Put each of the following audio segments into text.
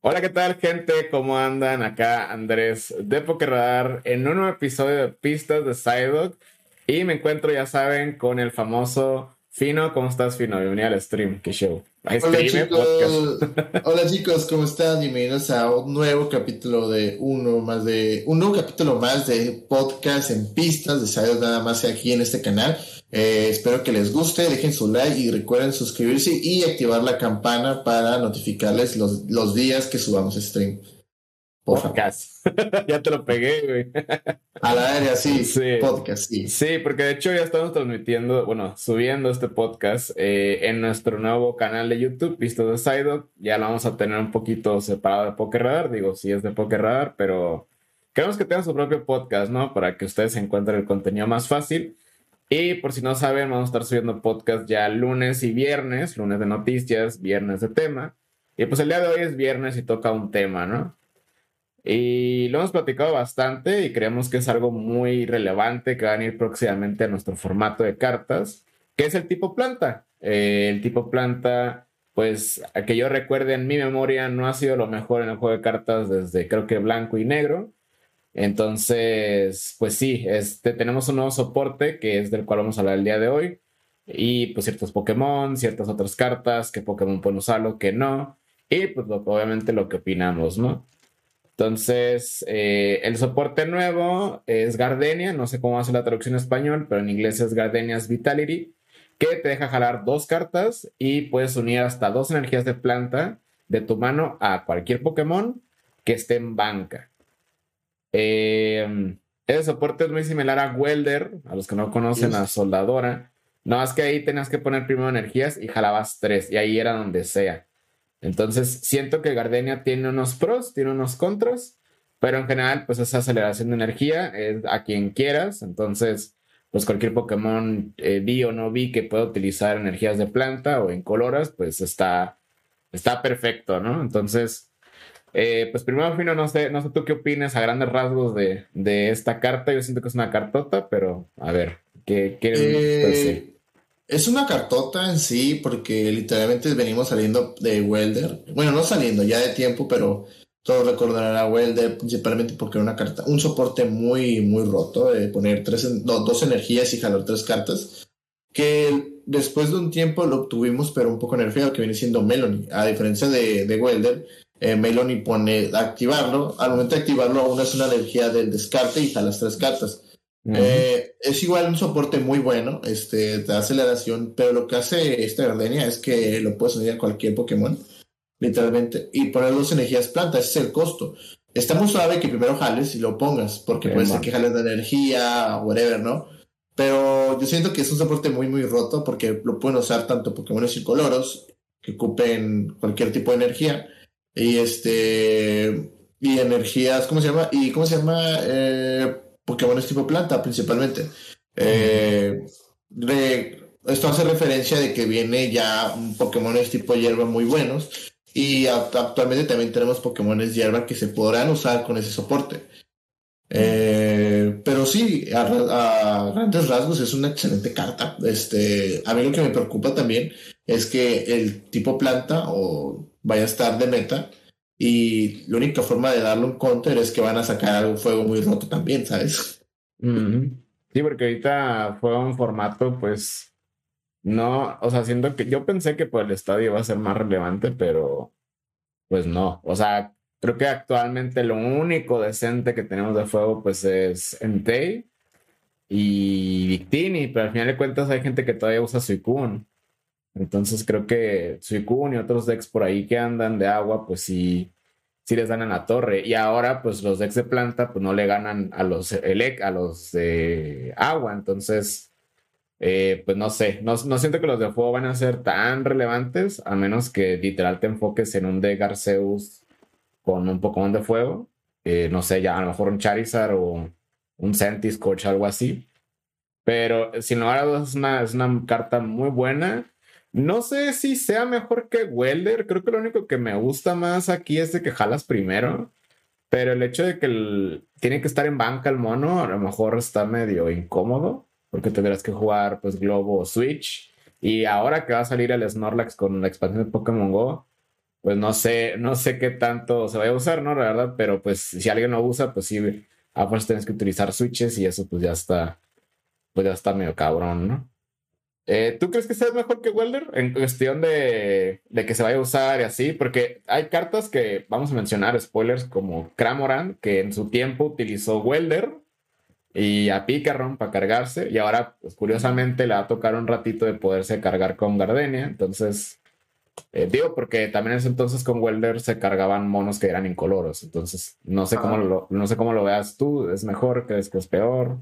Hola, ¿qué tal, gente? ¿Cómo andan? Acá Andrés de Pokerradar en un nuevo episodio de Pistas de Psyduck. Y me encuentro, ya saben, con el famoso Fino. ¿Cómo estás, Fino? Bienvenido al stream. ¿Qué show? Hola chicos. Hola chicos, ¿cómo están? Bienvenidos a un nuevo capítulo de uno más de un nuevo capítulo más de podcast en pistas de Psyduck, nada más aquí en este canal. Eh, espero que les guste, dejen su like y recuerden suscribirse y activar la campana para notificarles los, los días que subamos stream. Podcast. ya te lo pegué, güey. A la área, sí, Podcast, sí. Sí, porque de hecho ya estamos transmitiendo, bueno, subiendo este podcast eh, en nuestro nuevo canal de YouTube, Visto de Sideout. Ya lo vamos a tener un poquito separado de Poker Radar. Digo, sí es de Poker Radar, pero queremos que tengan su propio podcast, ¿no? Para que ustedes encuentren el contenido más fácil. Y por si no saben, vamos a estar subiendo podcast ya lunes y viernes, lunes de noticias, viernes de tema. Y pues el día de hoy es viernes y toca un tema, ¿no? Y lo hemos platicado bastante y creemos que es algo muy relevante que va a venir próximamente a nuestro formato de cartas, que es el tipo planta. Eh, el tipo planta, pues, a que yo recuerde en mi memoria, no ha sido lo mejor en el juego de cartas desde creo que blanco y negro. Entonces, pues sí, este, tenemos un nuevo soporte que es del cual vamos a hablar el día de hoy. Y pues ciertos Pokémon, ciertas otras cartas, que Pokémon pueden usarlo, que no. Y pues obviamente lo que opinamos, ¿no? Entonces, eh, el soporte nuevo es Gardenia, no sé cómo hace la traducción en español, pero en inglés es Gardenia's Vitality, que te deja jalar dos cartas y puedes unir hasta dos energías de planta de tu mano a cualquier Pokémon que esté en banca. Eh, el soporte es muy similar a Welder, a los que no conocen a Soldadora. No, es que ahí tenías que poner primero energías y jalabas tres, y ahí era donde sea. Entonces, siento que Gardenia tiene unos pros, tiene unos contras, pero en general, pues esa aceleración de energía es a quien quieras. Entonces, pues cualquier Pokémon eh, vi o no vi que pueda utilizar energías de planta o en coloras, pues está, está perfecto, ¿no? Entonces, eh, pues primero, Fino, no sé, no sé tú qué opinas a grandes rasgos de, de esta carta. Yo siento que es una cartota, pero a ver, ¿qué, eh, es una cartota en sí, porque literalmente venimos saliendo de Welder. Bueno, no saliendo ya de tiempo, pero todos recordarán a Welder, principalmente porque era una carta, un soporte muy, muy roto, de poner tres, dos energías y jalar tres cartas. Que después de un tiempo lo obtuvimos, pero un poco nerfeado, que viene siendo Melanie. A diferencia de, de Welder, eh, Melanie pone activarlo. Al momento de activarlo, aún es una energía del descarte y jalas tres cartas. Eh, es igual un soporte muy bueno, este, da aceleración, pero lo que hace esta Gardenia es que lo puedes unir a cualquier Pokémon, literalmente, y poner dos energías plantas, ese es el costo. Está muy suave que primero jales y lo pongas, porque puede ser que jales de energía, whatever, ¿no? Pero yo siento que es un soporte muy, muy roto, porque lo pueden usar tanto Pokémon y coloros, que ocupen cualquier tipo de energía, y este, y energías, ¿cómo se llama? Y ¿cómo se llama? Eh, Pokémon es tipo planta principalmente. Eh, esto hace referencia de que viene ya Pokémon tipo hierba muy buenos y actualmente también tenemos Pokémon hierba que se podrán usar con ese soporte. Eh, pero sí, a, grandes rasgos es una excelente carta. Este, a mí lo que me preocupa también es que el tipo planta o vaya a estar de meta y la única forma de darle un counter es que van a sacar un fuego muy roto también, ¿sabes? Sí, porque ahorita fue un formato, pues, no, o sea, siento que yo pensé que por el estadio iba a ser más relevante, pero pues no. O sea, creo que actualmente lo único decente que tenemos de fuego, pues, es Entei y Victini, pero al final de cuentas hay gente que todavía usa Suicune. Entonces creo que Suicune y otros decks por ahí que andan de agua, pues sí, sí les dan en la torre. Y ahora, pues los decks de planta, pues no le ganan a los, a los de agua. Entonces, eh, pues no sé, no, siento que los de fuego van a ser tan relevantes, a menos que literal te enfoques en un de Arceus con un Pokémon de fuego. Eh, no sé, ya a lo mejor un Charizard o un Scourge, algo así. Pero sin lugar a dudas es una carta muy buena no sé si sea mejor que Welder. Creo que lo único que me gusta más aquí es de que jalas primero. Pero el hecho de que tiene que estar en banca el mono, a lo mejor está medio incómodo. Porque tendrás que jugar pues Globo o Switch. Y ahora que va a salir el Snorlax con la expansión de Pokémon Go, pues no sé, no sé qué tanto se vaya a usar, ¿no? La verdad, pero pues si alguien lo usa, pues sí, a fuerza tienes que utilizar switches y eso pues ya está, pues ya está medio cabrón, ¿no? Eh, ¿Tú crees que sea mejor que Welder en cuestión de, de, que se vaya a usar y así? Porque hay cartas que vamos a mencionar, spoilers, como Cramoran, que en su tiempo utilizó Welder y a Picaron para cargarse, y ahora, pues curiosamente, le va a tocar un ratito de poderse cargar con Gardenia. Entonces, eh, digo, porque también en ese entonces con Welder se cargaban monos que eran incoloros. Entonces, no sé, cómo lo, no sé cómo lo veas tú. ¿Es mejor? ¿Crees que es peor?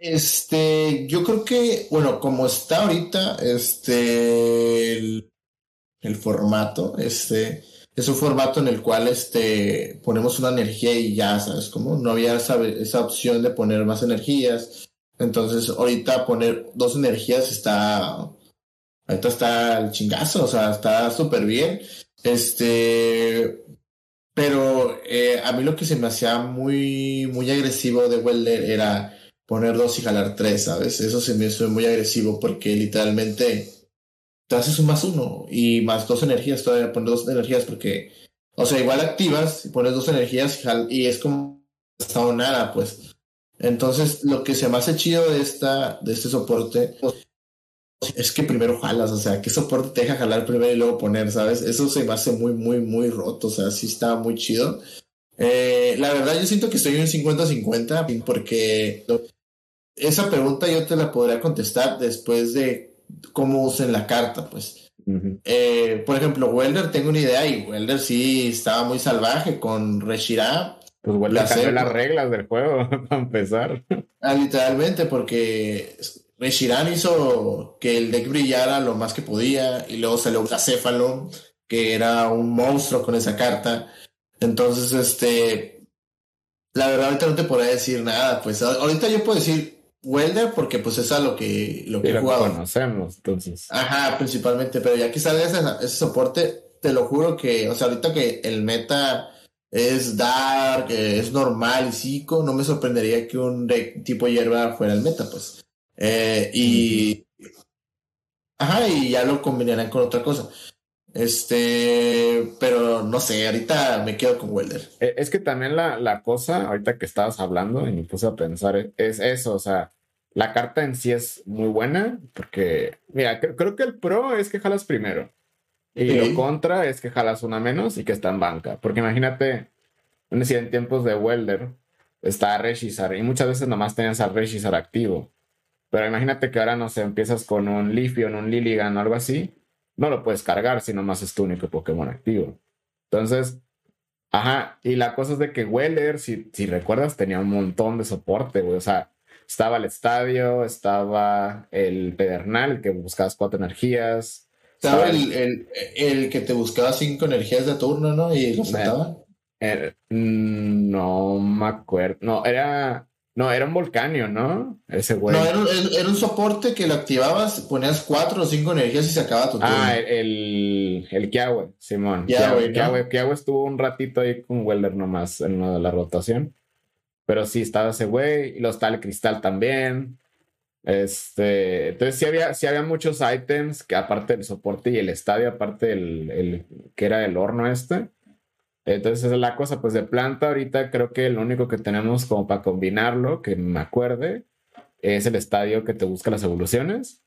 Este, yo creo que, bueno, como está ahorita, este, el, formato, este, es un formato en el cual, este, ponemos una energía y ya, ¿sabes cómo? No había esa, esa opción de poner más energías. Entonces, ahorita poner dos energías está, ahorita está el chingazo, o sea, está súper bien. Este, pero eh, a mí lo que se me hacía muy, muy agresivo de Welder era poner dos y jalar tres, ¿sabes? Eso se me hizo muy agresivo porque literalmente te haces un más uno y más dos energías, todavía poner dos energías porque, o sea, igual activas y pones dos energías y, es como hasta nada, pues. Entonces, lo que se me hace chido de, esta, de este soporte es que primero jalas, o sea, que soporte te deja jalar primero y luego poner, ¿sabes? Eso se me hace muy, muy, muy roto, o sea, sí está muy chido. Eh, la verdad, yo siento que estoy en 50-50 porque esa pregunta yo te la podría contestar después de cómo usen la carta, pues. Eh, por ejemplo, Welder, tengo una idea y Welder sí estaba muy salvaje con Reshira. Pues Welder cambió las reglas del juego para empezar. Ah, literalmente, porque Reshiram hizo que el deck brillara lo más que podía y luego salió Gacéfalo, que era un monstruo con esa carta. Entonces, este, la verdad ahorita no te podría decir nada, pues ahorita yo puedo decir Welder porque pues es a lo que, lo que conocemos, entonces. Ajá, principalmente, pero ya que salga ese, ese, soporte, te lo juro que, o sea, ahorita que el meta es dark, es normal y psico, no me sorprendería que un tipo hierba fuera el meta, pues. Eh, y... Ajá, y ya lo combinarán con otra cosa. Este, pero no sé, ahorita me quedo con Welder. Eh, es que también la, la cosa, ahorita que estabas hablando y me puse a pensar, es eso, o sea, la carta en sí es muy buena, porque, mira, creo, que el pro es que jalas primero. Y lo contra es que jalas una menos y que está en banca. Porque imagínate, si en tiempos de Welder está Regizar y muchas veces nomás tenías a Regizar activo. Pero imagínate que ahora, no sé, empiezas con un Leafeon, un Lilligan o algo así no lo puedes cargar si nomás es tu único Pokémon activo. Entonces, ajá, y la cosa es de que Weller, si, si recuerdas, tenía un montón de soporte, güey. O sea, estaba el estadio, estaba el pedernal, que buscabas cuatro energías. Estaba el, el, que te buscaba cinco energías de turno, ¿no? Y lo saltaba. Eh, mm, no me acuerdo. No, era. No, era un volcanio, ¿no? Ese güey. No, era, un soporte que lo activabas, ponías cuatro o cinco energías y se acababa tu turno. Ah, el, el Kiawe, Simón. Kiawe, Kiawe, estuvo un ratito ahí con Welder nomás en una de la rotación. Pero sí, estaba ese güey. Y los tal Cristal también. Este, entonces sí había, sí había muchos ítems que aparte del soporte y el estadio, aparte del el, que era el horno este entonces, es la cosa, pues de planta ahorita creo que lo único que tenemos como para combinarlo, que me acuerde, es el estadio que te busca las evoluciones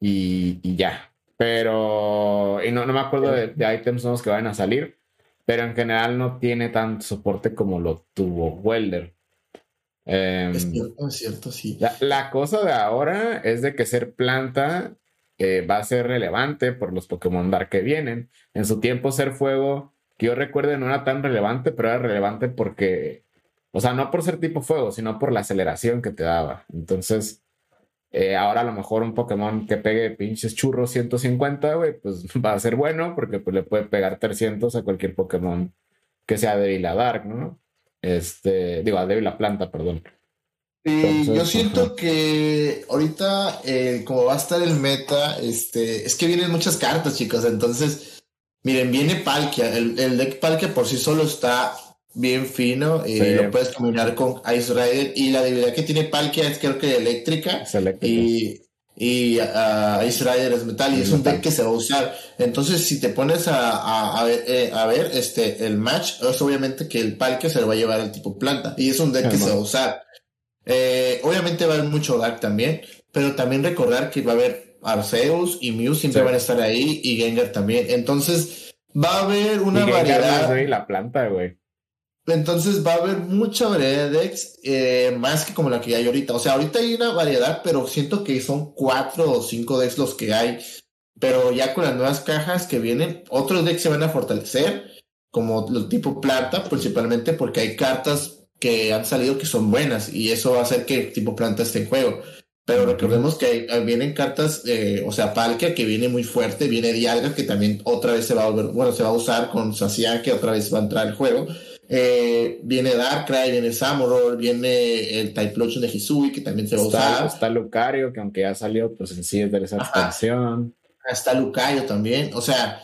y, ya. Pero, y no, no me acuerdo de, de items nuevos que vayan a salir, pero en general no tiene tanto soporte como lo tuvo Welder. Em, es cierto, es cierto, sí. La, cosa de ahora es de que ser planta eh, va a ser relevante por los Pokémon Dark que vienen. En su tiempo ser fuego yo recuerdo no era tan relevante, pero era relevante porque, o sea, no por ser tipo fuego, sino por la aceleración que te daba. Entonces, eh, ahora a lo mejor un Pokémon que pegue pinches churros 150, güey, pues va a ser bueno porque pues, le puede pegar 300 a cualquier Pokémon que sea débil a Dark, ¿no? Este, digo, a débil a planta, perdón. Y yo siento que ahorita, eh, como va a estar el meta, este, es que vienen muchas cartas, chicos, entonces Miren, viene Palkia. El, el, deck Palkia por sí solo está bien fino y lo puedes combinar con Ice Rider. Y la debilidad que tiene Palkia es creo que eléctrica. Y, y a Ice Rider es metal y es un deck que se va a usar. Entonces, si te pones a, a, ver, eh, a ver este, el match, es obviamente que el palque se lo va a llevar el tipo planta y es un deck que se va a usar. Eh, obviamente va a haber mucho Dark también, pero también recordar que va a haber Arceus y Mew siempre van a estar ahí y Gengar también. Entonces, va a haber una variedad. la planta, güey. Entonces va a haber mucha variedad de decks, eh, más que como la que hay ahorita. O sea, ahorita hay una variedad, pero siento que son cuatro o cinco decks los que hay. Pero ya con las nuevas cajas que vienen, otros decks se van a fortalecer, como el tipo planta, principalmente porque hay cartas que han salido que son buenas y eso va a hacer que el tipo planta esté en juego. Pero recordemos que vienen cartas, eh, o sea, Palkia que viene muy fuerte, viene Dialga que también otra vez se va a volver, bueno, se va a usar con Sacian que otra vez va a entrar al juego. Eh, viene Darkrai, viene Samurott, viene el Type Lotion de Hisui, que también se va a usar. Está Lucario, que aunque ya salió, pues en sí es de esa expansión. Está Lucario también. O sea,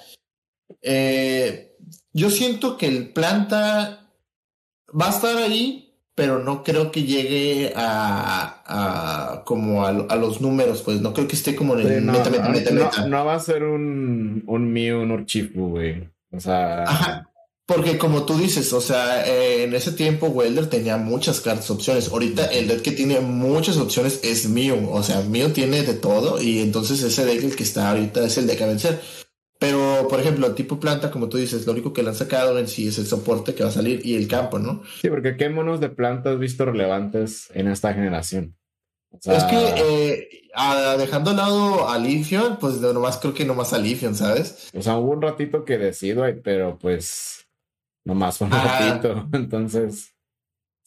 eh, yo siento que el planta va a estar ahí, pero no creo que llegue a, como a, los números, pues no creo que esté como en el no, No, va a ser un, un Mew, un Urchifu, güey. O sea. Porque como tú dices, o sea, eh, en ese tiempo Welder tenía muchas cartas opciones. Ahorita el deck que tiene muchas opciones es Mew. O sea, Mew tiene de todo y entonces ese deck el que está ahorita es el deck a vencer. Pero, por ejemplo, tipo planta, como tú dices, lo único que le han sacado en sí es el soporte que va a salir y el campo, ¿no? Sí, porque ¿qué monos de planta has visto relevantes en esta generación? Es que eh, dejando al lado a Lifion, pues nomás creo que nomás a Lifion, ¿sabes? O sea, hubo un ratito que decido, pero pues nomás un ratito. Entonces,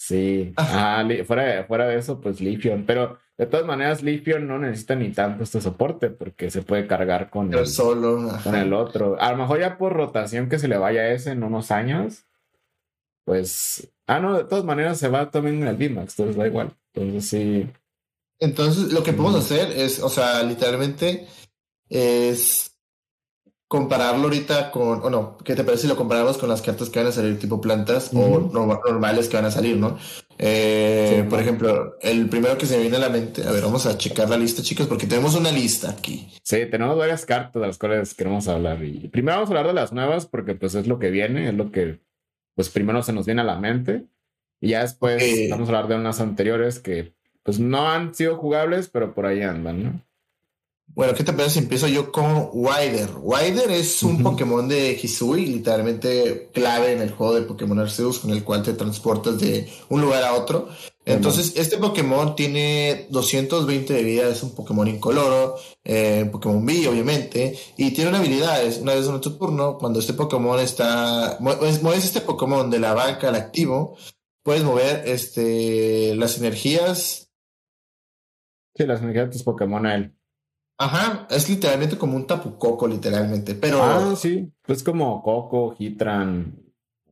sí. fuera, de, fuera de eso, pues Lifion. Pero de todas maneras, Lifion no necesita ni tanto este soporte porque se puede cargar con el, solo. Con el otro. A lo mejor ya por rotación que se le vaya ese en unos años, pues. Ah, no, de todas maneras se va también en el VMAX, entonces da igual. Entonces sí. Entonces, lo que podemos hacer es, o sea, literalmente es compararlo ahorita con, o no, ¿qué te parece si lo comparamos con las cartas que van a salir tipo plantas o normales que van a salir, ¿no? Eh, por ejemplo, el primero que se me viene a la mente, a ver, vamos a checar la lista, chicos, porque tenemos una lista aquí. Sí, tenemos varias cartas de las cuales queremos hablar. Y primero vamos a hablar de las nuevas, porque pues es lo que viene, es lo que pues primero se nos viene a la mente. Y ya después vamos a hablar de unas anteriores que pues no han sido jugables, pero por ahí andan, ¿no? Bueno, ¿qué te parece si empiezo yo con Wider? Wider es un Pokémon de Hisui, literalmente clave en el juego de Pokémon Arceus, con el cual te transportas de un lugar a otro. Entonces, este Pokémon tiene 220 de vida, es un Pokémon incoloro, eh, Pokémon B, obviamente, y tiene una habilidad, es una vez en tu turno, cuando este Pokémon está, mueves este Pokémon de la banca al activo, puedes mover este, las energías. Sí, las energías de tus Pokémon a él. Ajá, es literalmente como un tapucoco, literalmente. Pero. Ah, sí. Es como Coco, Hitran,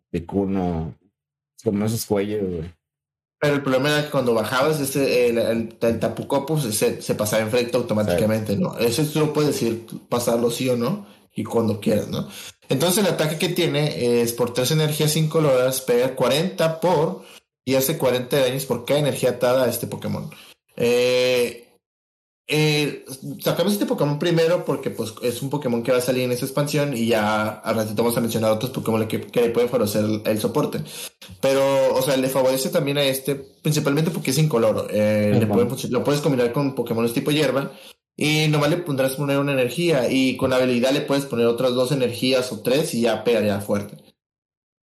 Picuno. Como esos cuellos, güey. Pero el problema era que cuando bajabas este, el, el, tapucoco pues, se, se, pasaba enfrente automáticamente, ¿no? Eso tú lo puedes decir, pasarlo sí o no, y cuando quieras, ¿no? Entonces el ataque que tiene es por tres energías incoloras, pega 40 por y hace 40 daños por cada energía atada a este Pokémon. Eh, eh, sacamos este Pokémon primero porque pues es un Pokémon que va a salir en esa expansión y ya al ratito vamos a mencionar otros Pokémon que, que le pueden favorecer el, soporte. Pero, o sea, le favorece también a este, principalmente porque es incoloro. Eh, lo puedes combinar con Pokémon tipo hierba y nomás le pondrás poner una energía y con habilidad le puedes poner otras dos energías o tres y ya pegaría fuerte.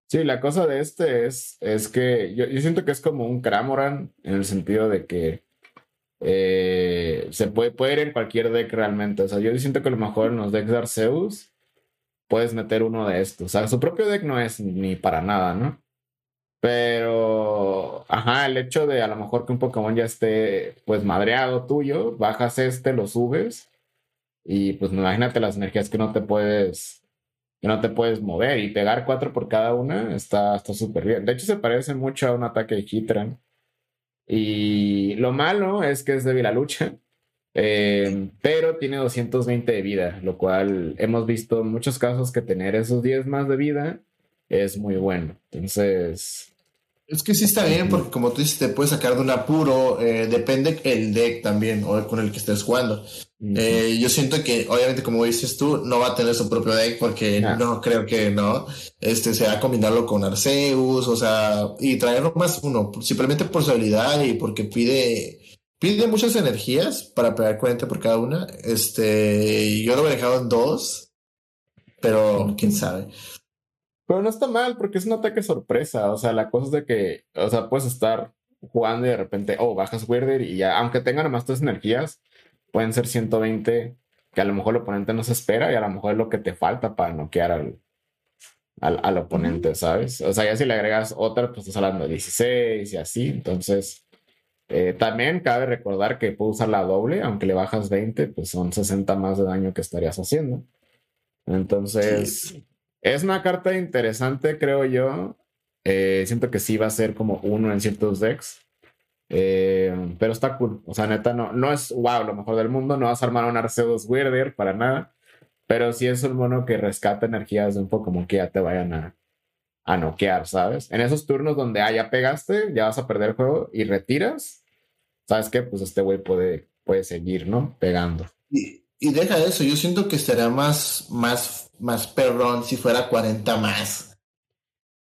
Sí, la cosa de este es, es que yo, yo siento que es como un Cramoran en el sentido de que eh, se puede, puede ir en cualquier deck realmente. O sea, yo siento que a lo mejor en los decks de Arceus puedes meter uno de estos. O sea, su propio deck no es ni para nada, ¿no? Pero, ajá, el hecho de a lo mejor que un Pokémon ya esté pues madreado tuyo, bajas este, lo subes y pues imagínate las energías que no te puedes que no te puedes mover y pegar cuatro por cada una está súper bien. De hecho, se parece mucho a un ataque de Hitran. Y lo malo es que es débil a lucha, eh, pero tiene 220 de vida, lo cual hemos visto en muchos casos que tener esos 10 más de vida es muy bueno. Entonces, Es que sí está bien, porque como tú dices, te puedes sacar de un apuro, eh, depende el deck también, o con el que estés jugando. Eh, yo siento que, obviamente, como dices tú, no va a tener su propio deck, porque no creo que no. Este, se va a combinarlo con Arceus, o sea, y traerlo más uno, simplemente por su habilidad y porque pide, pide muchas energías para pegar 40 por cada una. Este, yo lo he dejado en dos, pero quién sabe. Pero no está mal porque es un ataque sorpresa. O sea, la cosa es de que, o sea, puedes estar jugando y de repente, oh, bajas Weirder y ya, aunque tengan nomás tres energías, pueden ser 120 que a lo mejor el oponente no se espera y a lo mejor es lo que te falta para noquear al, al, oponente, ¿sabes? O sea, ya si le agregas otra, pues estás hablando de 16 y así. Entonces, eh, también cabe recordar que puede usar la doble, aunque le bajas 20, pues son 60 más de daño que estarías haciendo. Entonces, es una carta interesante, creo yo. Eh, siento que sí va a ser como uno en ciertos decks. Eh, pero está cool. O sea, neta, no, no es wow, lo mejor del mundo. No vas a armar un Arceus Weirder para nada. Pero sí es un mono que rescata energías de un Pokémon que ya te vayan a, a noquear, ¿sabes? En esos turnos donde ah, ya pegaste, ya vas a perder el juego y retiras. ¿Sabes qué? Pues este güey puede, puede seguir, ¿no? Pegando. Y, y deja eso, yo siento que estaría más, más, más perrón si fuera 40 más.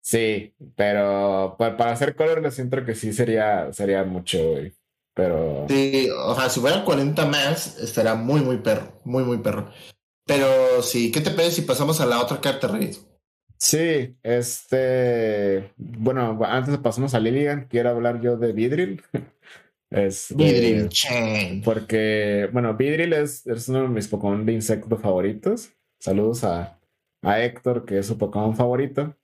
Sí, pero para, hacer color siento que sí sería, sería mucho, güey. Pero. Sí, o sea, si fuera 40 más, estaría muy, muy perro. Muy, muy perro. Pero sí, ¿qué te parece si pasamos a la otra carta, Rey? Sí, este. Bueno, antes de pasamos a Lilian, quiero hablar yo de Vidril. Es, Vidril Chain. Porque, bueno, Vidril es, es, uno de mis Pokémon de insecto favoritos. Saludos a, a Héctor, que es su Pokémon favorito.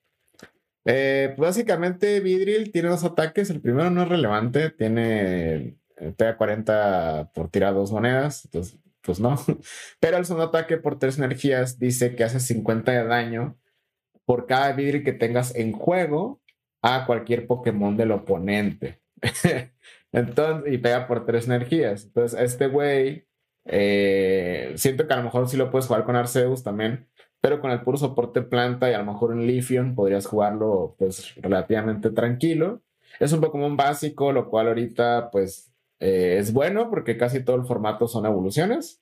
Eh, pues básicamente, Vidril tiene dos ataques. El primero no es relevante, tiene eh, pega 40 por tirar dos monedas. Entonces, pues no. Pero el segundo ataque por tres energías dice que hace 50 de daño por cada Vidril que tengas en juego a cualquier Pokémon del oponente. Entonces, y pega por tres energías. Entonces, este güey, eh, siento que a lo mejor sí lo puedes jugar con Arceus también, pero con el puro soporte planta y a lo mejor en Lithium podrías jugarlo pues relativamente tranquilo. Es un Pokémon básico, lo cual ahorita pues eh, es bueno porque casi todo el formato son evoluciones.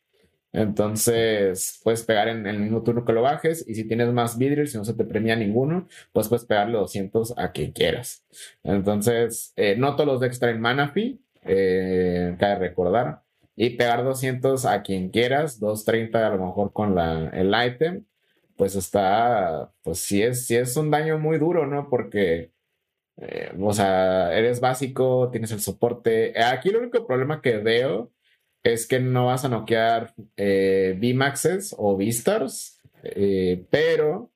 Entonces, puedes pegar en el mismo turno que lo bajes. Y si tienes más vidrios, si no se te premia ninguno, pues puedes pegarle 200 a quien quieras. Entonces, eh, no todos los decks traen mana fee, eh, cabe recordar. Y pegar 200 a quien quieras, 230 a lo mejor con la, el item, pues está, pues sí es, sí es un daño muy duro, ¿no? Porque, eh, o sea, eres básico, tienes el soporte. Aquí el único problema que veo es que no vas a noquear eh, VMAXes o V-Stars, eh, pero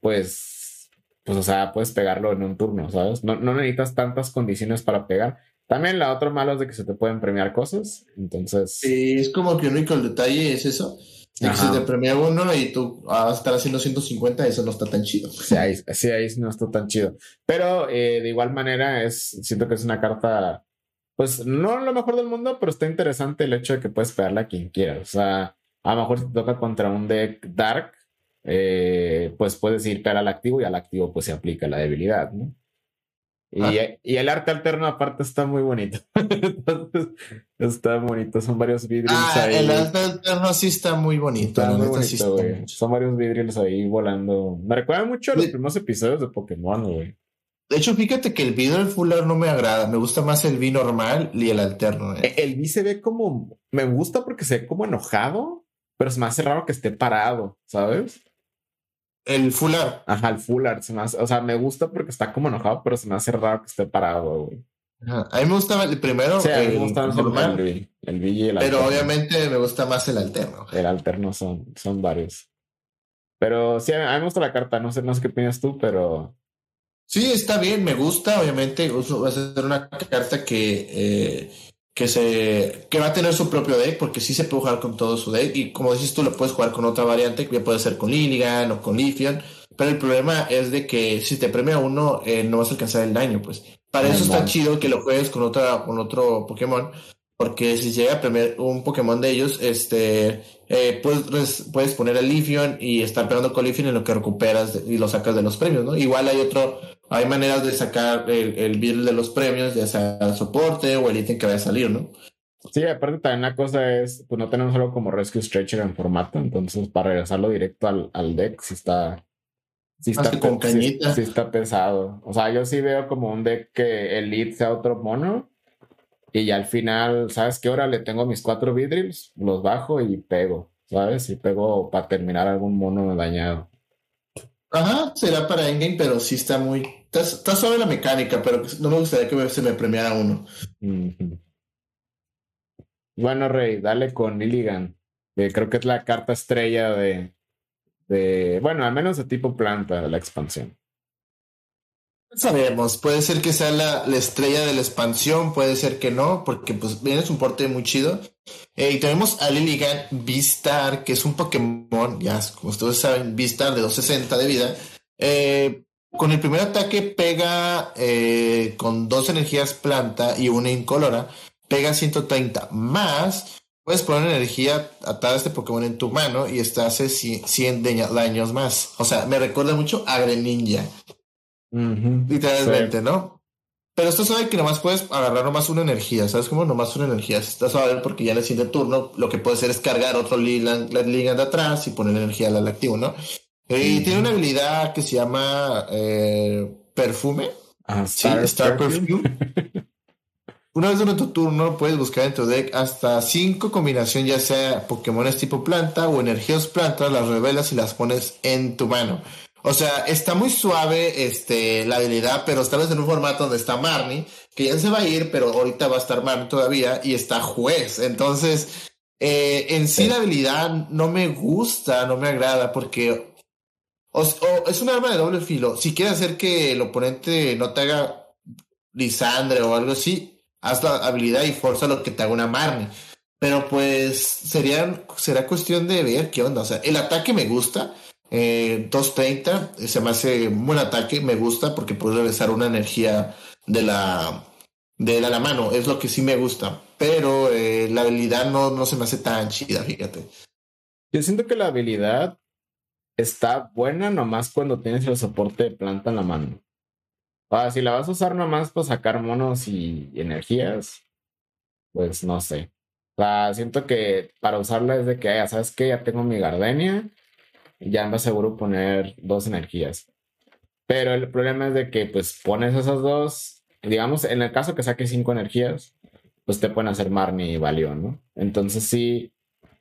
pues, pues, o sea, puedes pegarlo en un turno, ¿sabes? No, necesitas tantas condiciones para pegar. También la otra malo es de que se te pueden premiar cosas, entonces... Sí, es como que el único detalle es eso, que se te premia uno y tú vas a estar haciendo 150, eso no está tan chido. Sí, ahí, sí, ahí no está tan chido. Pero eh, de igual manera, es, siento que es una carta pues no lo mejor del mundo, pero está interesante el hecho de que puedes pegarle a quien quieras. O sea, a lo mejor si te toca contra un deck dark, eh, pues puedes ir pegar al activo y al activo pues se aplica la debilidad, ¿no? Y, ah. y el arte alterno aparte está muy bonito. Entonces, está bonito, son varios vidrios ah, El arte alterno sí está muy bonito. Está muy bonito, güey. Son varios vidrios ahí volando. Me recuerda mucho a los primeros episodios de Pokémon, güey. De hecho, fíjate que el vino del fuller no me agrada. Me gusta más el vino normal y el alterno. ¿eh? El V se ve como. Me gusta porque se ve como enojado, pero es más raro que esté parado, ¿sabes? El fuller. Ajá, el fuller. o sea, me gusta porque está como enojado, pero se me hace raro que esté parado, güey. A mí me gustaba el primero. Sí, a mí me gusta el, normal, el, el, y el Pero obviamente me gusta más el alterno. El alterno son, son varios. Pero sí, a mí me gusta la carta. No sé, no sé qué opinas tú, pero Sí, está bien, me gusta. Obviamente, va a ser una carta que, eh, que, se, que va a tener su propio deck, porque sí se puede jugar con todo su deck. Y como dices tú, lo puedes jugar con otra variante, que puede ser con Lilligan o con Lithium. Pero el problema es de que si te premia uno, eh, no vas a alcanzar el daño, pues. Para eso está chido que lo juegues con, otra, con otro Pokémon. Porque si llega a premiar un Pokémon de ellos, este eh, puedes, puedes poner el Lithium y estar pegando con Lithium en lo que recuperas y lo sacas de los premios, ¿no? Igual hay otro hay maneras de sacar el, el bill de los premios, ya sea el soporte o el ítem que vaya a salir, ¿no? Sí, aparte también la cosa es, pues no tenemos algo como Rescue Stretcher en formato, entonces para regresarlo directo al, al deck sí está... Sí está, con cañita. Sí, está pesado. O sea, yo sí veo como un deck que el lead sea otro mono y ya al final, ¿sabes qué hora le tengo mis cuatro vidrims? Los bajo y pego, ¿sabes? Y pego para terminar algún mono dañado. Ajá, será para endgame, pero sí está muy... Está, está suave la mecánica, pero no me gustaría que se me premiara uno. Bueno, Rey, dale con Lilligan. creo que es la carta estrella de, de, bueno, al menos de tipo planta de la expansión. Sabemos, puede ser que sea la, la, estrella de la expansión, puede ser que no, porque pues viene un porte muy chido. Eh, y tenemos a Lilligan Vistar, que es un Pokémon, ya como ustedes saben, Vistar de 260 de vida. Eh, con el primer ataque pega eh, con dos energías planta y una incolora pega 130 más, puedes poner energía atada a este Pokémon en tu mano y este hace 100 daños más. O sea, me recuerda mucho a Greninja. Literalmente, ¿no? Pero esto sabe que nomás puedes agarrar nomás una energía, ¿sabes cómo? Nomás una energía. Estás a ver porque ya en el siguiente turno lo que puede hacer es cargar otro Ligan, de atrás y poner energía al activo, ¿no? Y tiene una habilidad que se llama eh, Perfume. Ah, Star, Perfume. Una vez durante tu turno puedes buscar en tu deck hasta cinco combinaciones, ya sea Pokémones tipo planta o energías plantas, las revelas y las pones en tu mano. O sea, está muy suave este, la habilidad, pero estamos en un formato donde está Marnie, que ya se va a ir, pero ahorita va a estar Marnie todavía, y está Juez. Entonces, eh, en sí la habilidad no me gusta, no me agrada, porque es un arma de doble filo. Si quieres hacer que el oponente no te haga Lisandre o algo así, haz la habilidad y fuerza lo que te haga una Marnie. Pero pues sería, será cuestión de ver qué onda. O sea, el ataque me gusta. Eh, 230 se me hace un buen ataque, me gusta porque puedo regresar una energía de la de la, mano, es lo que sí me gusta. Pero eh, la habilidad no, no se me hace tan chida, fíjate. Yo siento que la habilidad está buena nomás cuando tienes el soporte de planta en la mano. Si la vas a usar nomás para sacar monos y, energías, pues no sé. O siento que para usarla es de que, ya sabes que ya tengo mi gardenia, ya me aseguro poner dos energías. Pero el problema es de que, pues, pones esas dos, digamos, en el caso que saque cinco energías, pues te pueden hacer Marnie y Valion, ¿no? Entonces sí,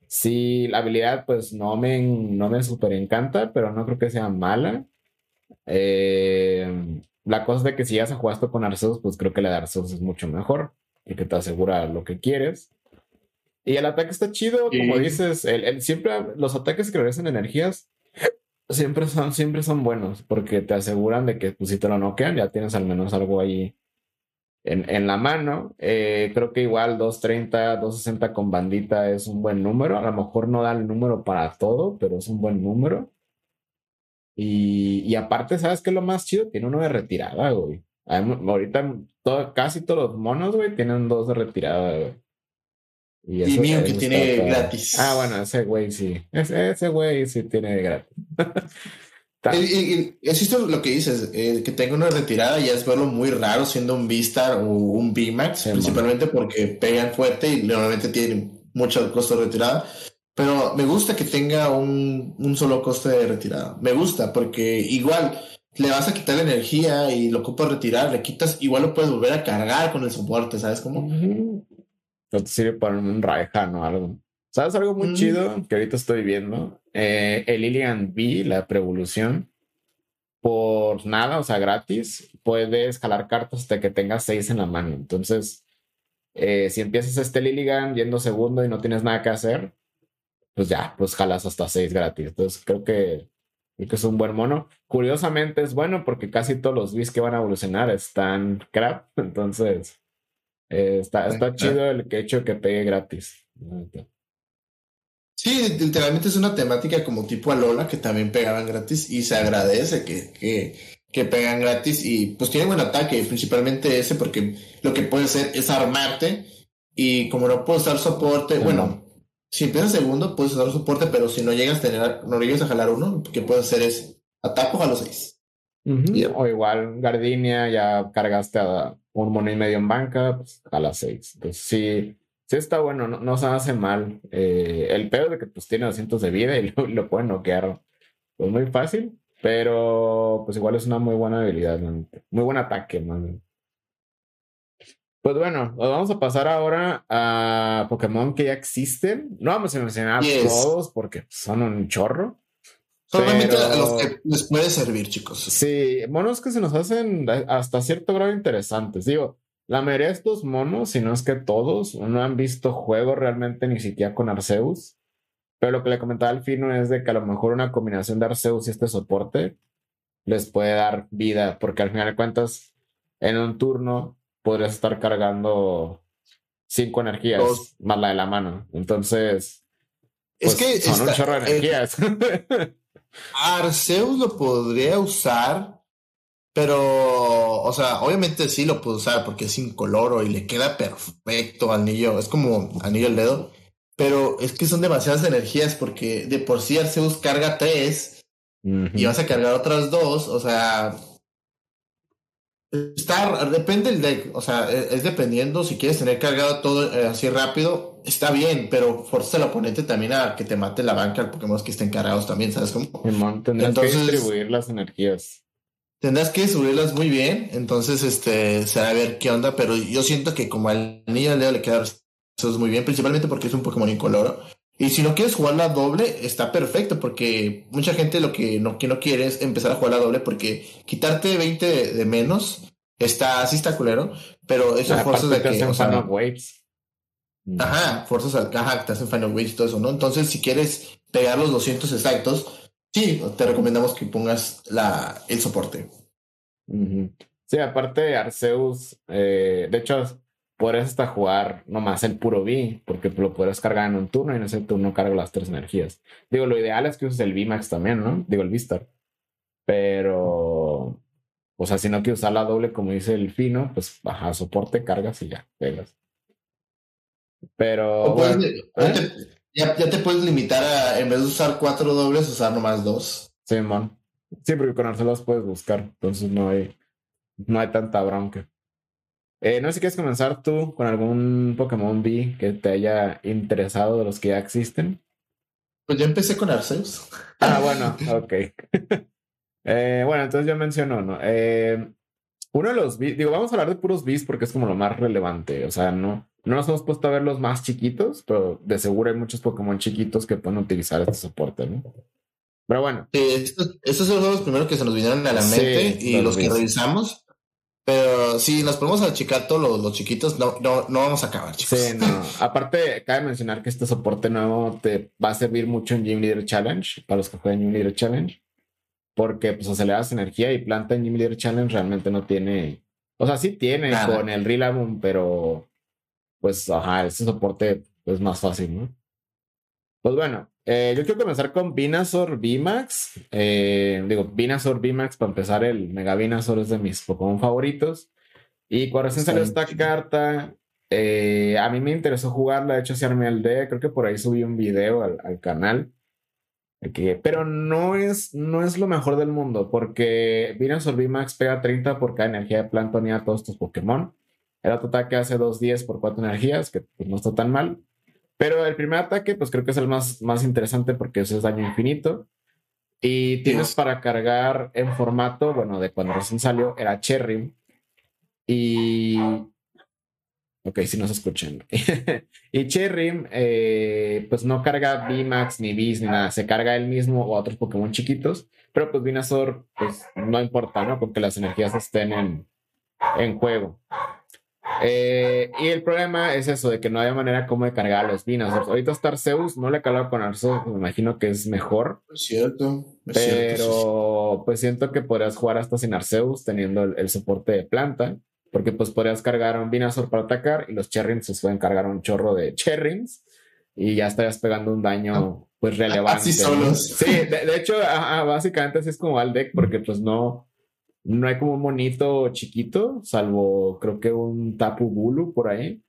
sí, la habilidad, pues, no me, no me super encanta, pero no creo que sea mala. Eh, la cosa es de que si ya se jugaste con Arceus, pues creo que la de Arceus es mucho mejor y que te asegura lo que quieres. Y el ataque está chido, como dices, el, siempre los ataques que regresan energías siempre son, siempre son buenos porque te aseguran de que pues, si te lo noquean ya tienes al menos algo ahí en, en la mano. Eh, creo que igual 230, 260 con bandita es un buen número. A lo mejor no da el número para todo, pero es un buen número. Y, aparte, ¿sabes qué es lo más chido? Tiene uno de retirada, güey. Ahorita casi todos los monos, güey, tienen dos de retirada, güey. Y, mío que tiene gratis. Ah, bueno, ese güey sí. Ese, güey sí tiene gratis. y, es lo que dices, eh, que tenga una retirada ya es verlo muy raro siendo un V-Star o un V-Max, principalmente porque pegan fuerte y normalmente tienen mucho costo de retirada. Pero me gusta que tenga un, un solo coste de retirada. Me gusta porque igual le vas a quitar la energía y lo ocupas retirar, le quitas, igual lo puedes volver a cargar con el soporte, ¿sabes cómo? Te sirve para un Raihan o algo. ¿Sabes algo muy chido que ahorita estoy viendo? Eh, el Lilian B, la prevolución, por nada, o sea, gratis, puedes jalar cartas hasta que tengas seis en la mano. Entonces, eh, si empiezas este Liligan yendo segundo y no tienes nada que hacer, pues ya, pues jalas hasta seis gratis. Entonces creo que, creo que es un buen mono. Curiosamente es bueno porque casi todos los bis que van a evolucionar están crap. Entonces eh, está, está chido el que hecho que pegue gratis. Sí, literalmente es una temática como tipo Alola que también pegaban gratis y se agradece que, que, que pegan gratis y pues tiene buen ataque, principalmente ese porque lo que puede hacer es armarte y como no puedo usar soporte, bueno, si empiezas segundo, puedes usar soporte, pero si no llegas a tener, no llegas a jalar uno, lo que puedes hacer es ataco a los seis. O igual Gardinia, ya cargaste a un mono y medio en banca, pues a las seis. Entonces sí, sí está bueno, no, se hace mal. Eh, el peor de que pues tiene 200 de vida y lo, pueden noquear pues muy fácil, pero pues igual es una muy buena habilidad, muy buen ataque, man. Pues bueno, vamos a pasar ahora a Pokémon que ya existen. No vamos a mencionar todos porque son un chorro. Solamente a los que les puede servir, chicos. Sí, monos que se nos hacen hasta cierto grado interesantes. Digo, la mayoría de estos monos, si no es que todos, no han visto juego realmente ni siquiera con Arceus. Pero lo que le comentaba al Fino es de que a lo mejor una combinación de Arceus y este soporte les puede dar vida, porque al final de cuentas, en un turno podrías estar cargando cinco energías más la de la mano. Entonces, es pues, que son un chorro de energías. Arceus lo podría usar, pero, o sea, obviamente sí lo puedo usar porque es incoloro y le queda perfecto anillo, es como anillo al dedo, pero es que son demasiadas energías porque de por sí Arceus carga tres y vas a cargar otras dos, o sea, Está, depende el deck, o sea, e, es, dependiendo si quieres tener cargado todo eh, así rápido, está bien, pero fuerza al oponente también a que te mate la banca al Pokémon que estén cargados también, ¿sabes cómo? tendrás que distribuir las energías. Tendrás que distribuirlas muy bien, entonces este se va a ver qué onda, pero yo siento que como al niño Leo le queda eso muy bien, principalmente porque es un Pokémon incoloro. Y si no quieres jugar la doble, está perfecto, porque mucha gente lo que no, que no quiere es empezar a jugar la doble, porque quitarte 20 de, menos está, así está culero, pero eso es fuerzas de que. O sea, waves. Ajá, fuerzas al caja, te hacen final waves y todo eso, ¿no? Entonces, si quieres pegar los 200 exactos, sí, te recomendamos que pongas la, el soporte. Sí, aparte Arceus, eh, de hecho, podrías hasta jugar nomás el puro B, porque lo puedes cargar en un turno y en ese turno cargo las tres energías. Digo, lo ideal es que uses el VMAX también, ¿no? Digo, el V-Star. Pero, o sea, si no quieres usar la doble como dice el fino, pues baja soporte, cargas y ya, pegas. Pero. ¿eh? ya, te puedes limitar a, en vez de usar cuatro dobles, usar nomás dos. Sí, man. Sí, porque con Arcelas puedes buscar, entonces no hay, no hay tanta bronca. Eh, no sé si quieres comenzar tú con algún Pokémon B que te haya interesado de los que ya existen. Pues yo empecé con Arceus. Ah, bueno, ok. Eh, bueno, entonces yo menciono, ¿no? Eh, uno de los B, digo, vamos a hablar de puros Bs porque es como lo más relevante. O sea, no, no nos hemos puesto a ver los más chiquitos, pero de seguro hay muchos Pokémon chiquitos que pueden utilizar este soporte, ¿no? Pero bueno. estos, son los primeros que se nos vinieron a la mente y los, los que revisamos. Pero si nos ponemos a checar todos los, chiquitos, no, no, no, vamos a acabar, chicos. Sí, no. Aparte, cabe mencionar que este soporte nuevo te va a servir mucho en Gym Leader Challenge, para los que juegan Gym Leader Challenge, porque pues aceleras energía y planta en Gym Leader Challenge realmente no tiene, o sea, sí tiene con el Rillaboom, pero pues, ajá, ese soporte es más fácil, ¿no? Pues bueno, eh, yo quiero comenzar con Venusaur VMAX. Eh, digo, Venusaur VMAX, para empezar, el Mega Venusaur es de mis Pokémon favoritos. Y cuando recién salió esta carta, eh, a mí me interesó jugarla. De hecho, se armé el D. Creo que por ahí subí un video al, canal. pero no es, no es lo mejor del mundo, porque Venusaur VMAX pega 30 por cada energía de planta a todos estos Pokémon. El otro ataque hace 2 por 4 energías, que pues, no está tan mal. Pero el primer ataque, pues creo que es el más, más interesante porque eso es daño infinito. Y tienes para cargar en formato, bueno, de cuando recién salió, era Cherry. Y. Ok, si no se escuchan. y Cherry, eh, pues no carga VMAX ni Beast ni nada. Se carga él mismo o otros Pokémon chiquitos. Pero pues Venusaur, pues no importa, ¿no? Porque las energías estén en, en juego. Eh, y el problema es eso, de que no hay manera como de cargar a los vinos. Ahorita está Arceus, no le he calado con Arceus, me imagino que es mejor. Es cierto. pero pues siento que podrías jugar hasta sin Arceus teniendo el, soporte de planta. Porque pues podrías cargar un Venusaur para atacar y los Cherrins se pueden cargar un chorro de Cherrins y ya estarías pegando un daño ah, pues relevante. Así solos. Sí, de, hecho, básicamente así es como al deck porque pues no, no hay como un monito chiquito, salvo creo que un Tapu Bulu por ahí.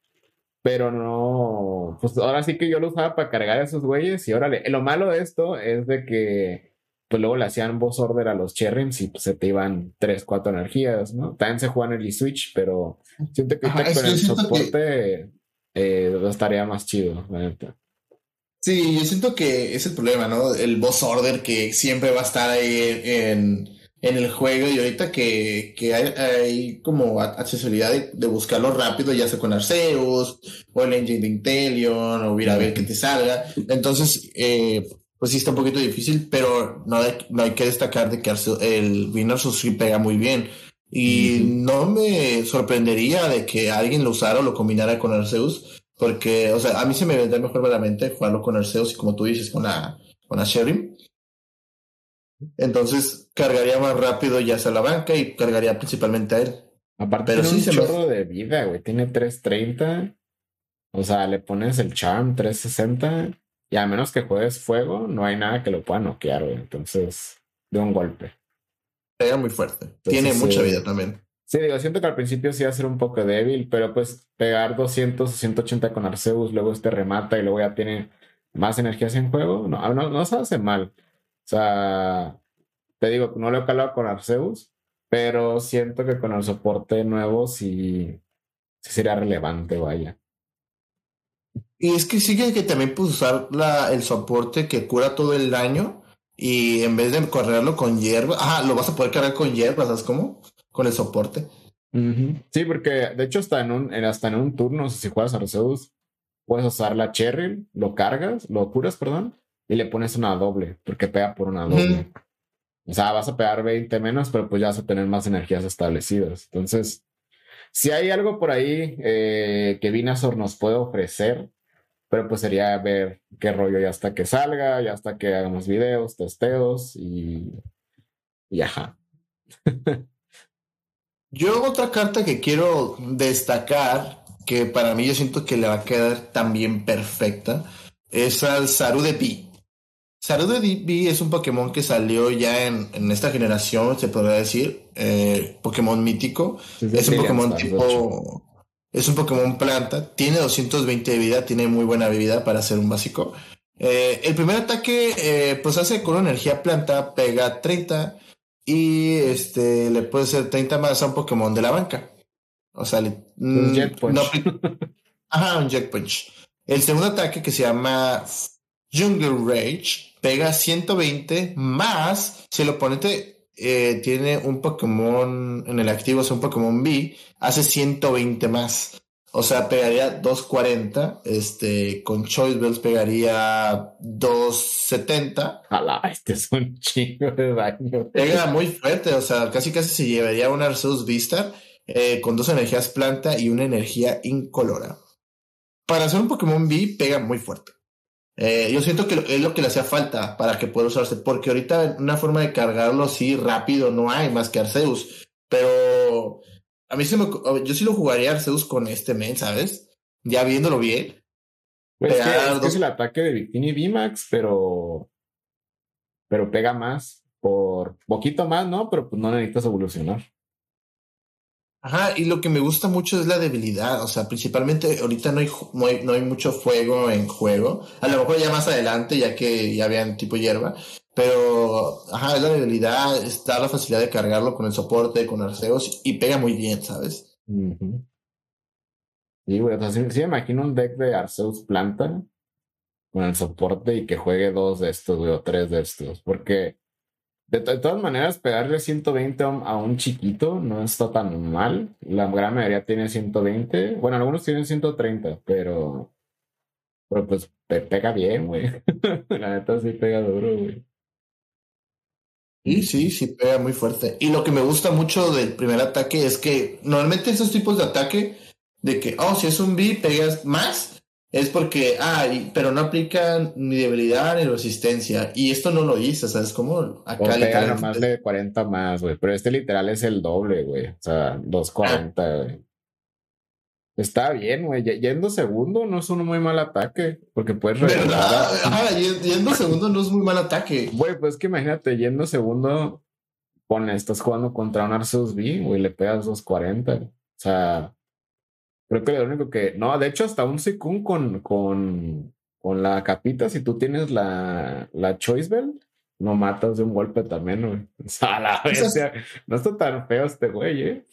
Pero no, pues ahora sí que yo lo usaba para cargar a esos güeyes y órale, lo malo de esto es de que pues luego le hacían boss order a los Cherrims y pues se te iban 3, 4 energías, ¿no? También se juega en el switch pero siento que con el soporte eh, estaría más chido, Sí, yo siento que es el problema, ¿no? El boss order que siempre va a estar ahí en, en el juego y ahorita que, que hay, hay, como accesibilidad de, buscarlo rápido, ya sea con Arceus o el engine de Intelion o ir a ver que te salga. Entonces, eh, pues sí está un poquito difícil, pero no hay, no hay que destacar de que el Winner sí pega muy bien. Y no me sorprendería de que alguien lo usara o lo combinara con Arceus, porque, o sea, a mí se me vendría mejor la mente jugarlo con Arceus y como tú dices, con la, con la Sherry. Entonces cargaría más rápido ya sea la banca y cargaría principalmente a él. Aparte, Pero sí un chorro de vida, güey. Tiene 330. O sea, le pones el charm 360. Y a menos que juegues fuego, no hay nada que lo pueda noquear, güey. Entonces, de un golpe. Pega muy fuerte. Tiene mucha vida también. Sí, digo, siento que al principio sí va a ser un poco débil, pero pues pegar 200 o 180 con Arceus, luego este remata y luego ya tiene más energías en juego, no, no, no se hace mal. O sea, te digo, no lo he calado con Arceus, pero siento que con el soporte nuevo sí, sería relevante, vaya. Y es que sigue que también puedes usar la, el soporte que cura todo el daño y en vez de correrlo con hierba, ah, lo vas a poder cargar con hierba, ¿sabes cómo? con el soporte. Sí, porque de hecho hasta en un, hasta en un turno, si juegas a Arceus, puedes usar la Cherry, lo cargas, lo curas, perdón, y le pones una doble, porque pega por una doble. O sea, vas a pegar 20 menos, pero pues ya vas a tener más energías establecidas. Entonces, si hay algo por ahí eh, que Vinazor nos puede ofrecer, pero pues sería ver qué rollo ya hasta que salga, ya hasta que hagamos videos, testeos y, y ajá. Yo otra carta que quiero destacar, que para mí yo siento que le va a quedar también perfecta, es al Sarude B. Sarude B es un Pokémon que salió ya en, esta generación, se podría decir, eh, Pokémon mítico. es un Pokémon tipo... Es un Pokémon planta, tiene 220 de vida, tiene muy buena vida para ser un básico. Eh, el primer ataque, eh, pues hace con energía planta, pega 30 y este le puede ser 30 más a un Pokémon de la banca. O sea, un mm, Jet Punch. ajá, un Jet Punch. El segundo ataque que se llama Jungle Rage pega 120 más si el oponente eh, tiene un Pokémon en el activo, es un Pokémon B, hace 120 más. O sea, pegaría 240. Este, con Choice Bells pegaría 270. Alá, este es un chingo de daño. Pega muy fuerte, o sea, casi casi se llevaría un Arceus Vista eh, con dos energías planta y una energía incolora. Para hacer un Pokémon B, pega muy fuerte. Eh, yo siento que es lo que le hacía falta para que pueda usarse, porque ahorita una forma de cargarlo así rápido no hay más que Arceus. Pero a mí se me, yo sí lo jugaría Arceus con este men, ¿sabes? Ya viéndolo bien. Pues es, el ataque de Victini VMAX, pero. Pero pega más. Por poquito más, ¿no? Pero pues no necesitas evolucionar. Ajá, y lo que me gusta mucho es la debilidad. O sea, principalmente ahorita no hay, no hay, no hay mucho fuego en juego. A lo mejor ya más adelante, ya que ya vean tipo hierba. Pero, ajá, es la debilidad, está la facilidad de cargarlo con el soporte, con arceos, y pega muy bien, ¿sabes? Sí, güey, o sea, sí, me imagino un deck de Arceus planta con el soporte y que juegue dos de estos, güey, o tres de estos, porque de, todas maneras, pegarle 120 a un chiquito no está tan mal. La gran mayoría tiene 120. Bueno, algunos tienen 130, pero. Pero pues pega bien, güey. La neta sí pega duro, güey. Sí, sí, sí, pega muy fuerte. Y lo que me gusta mucho del primer ataque es que normalmente esos tipos de ataque, de que, oh, si es un B, pegas más, es porque, ah, pero no aplican ni debilidad ni resistencia. Y esto no lo hice, ¿sabes cómo? Acá le más de 40 más, güey. Pero este literal es el doble, güey. O sea, 240, ah. güey. Está bien, güey. Yendo segundo no es un muy mal ataque. Porque puedes ¿Verdad? Ah, yendo segundo no es muy mal ataque. Güey, pues que imagínate, yendo segundo, pone, estás jugando contra un Arceus B, güey, le pegas 240. O sea, creo que lo único que. No, de hecho, hasta un Sekun con, con, con la capita, si tú tienes la, la Choice Bell, no matas de un golpe también, güey. O sea, a la vez, no está tan feo este güey, ¿eh?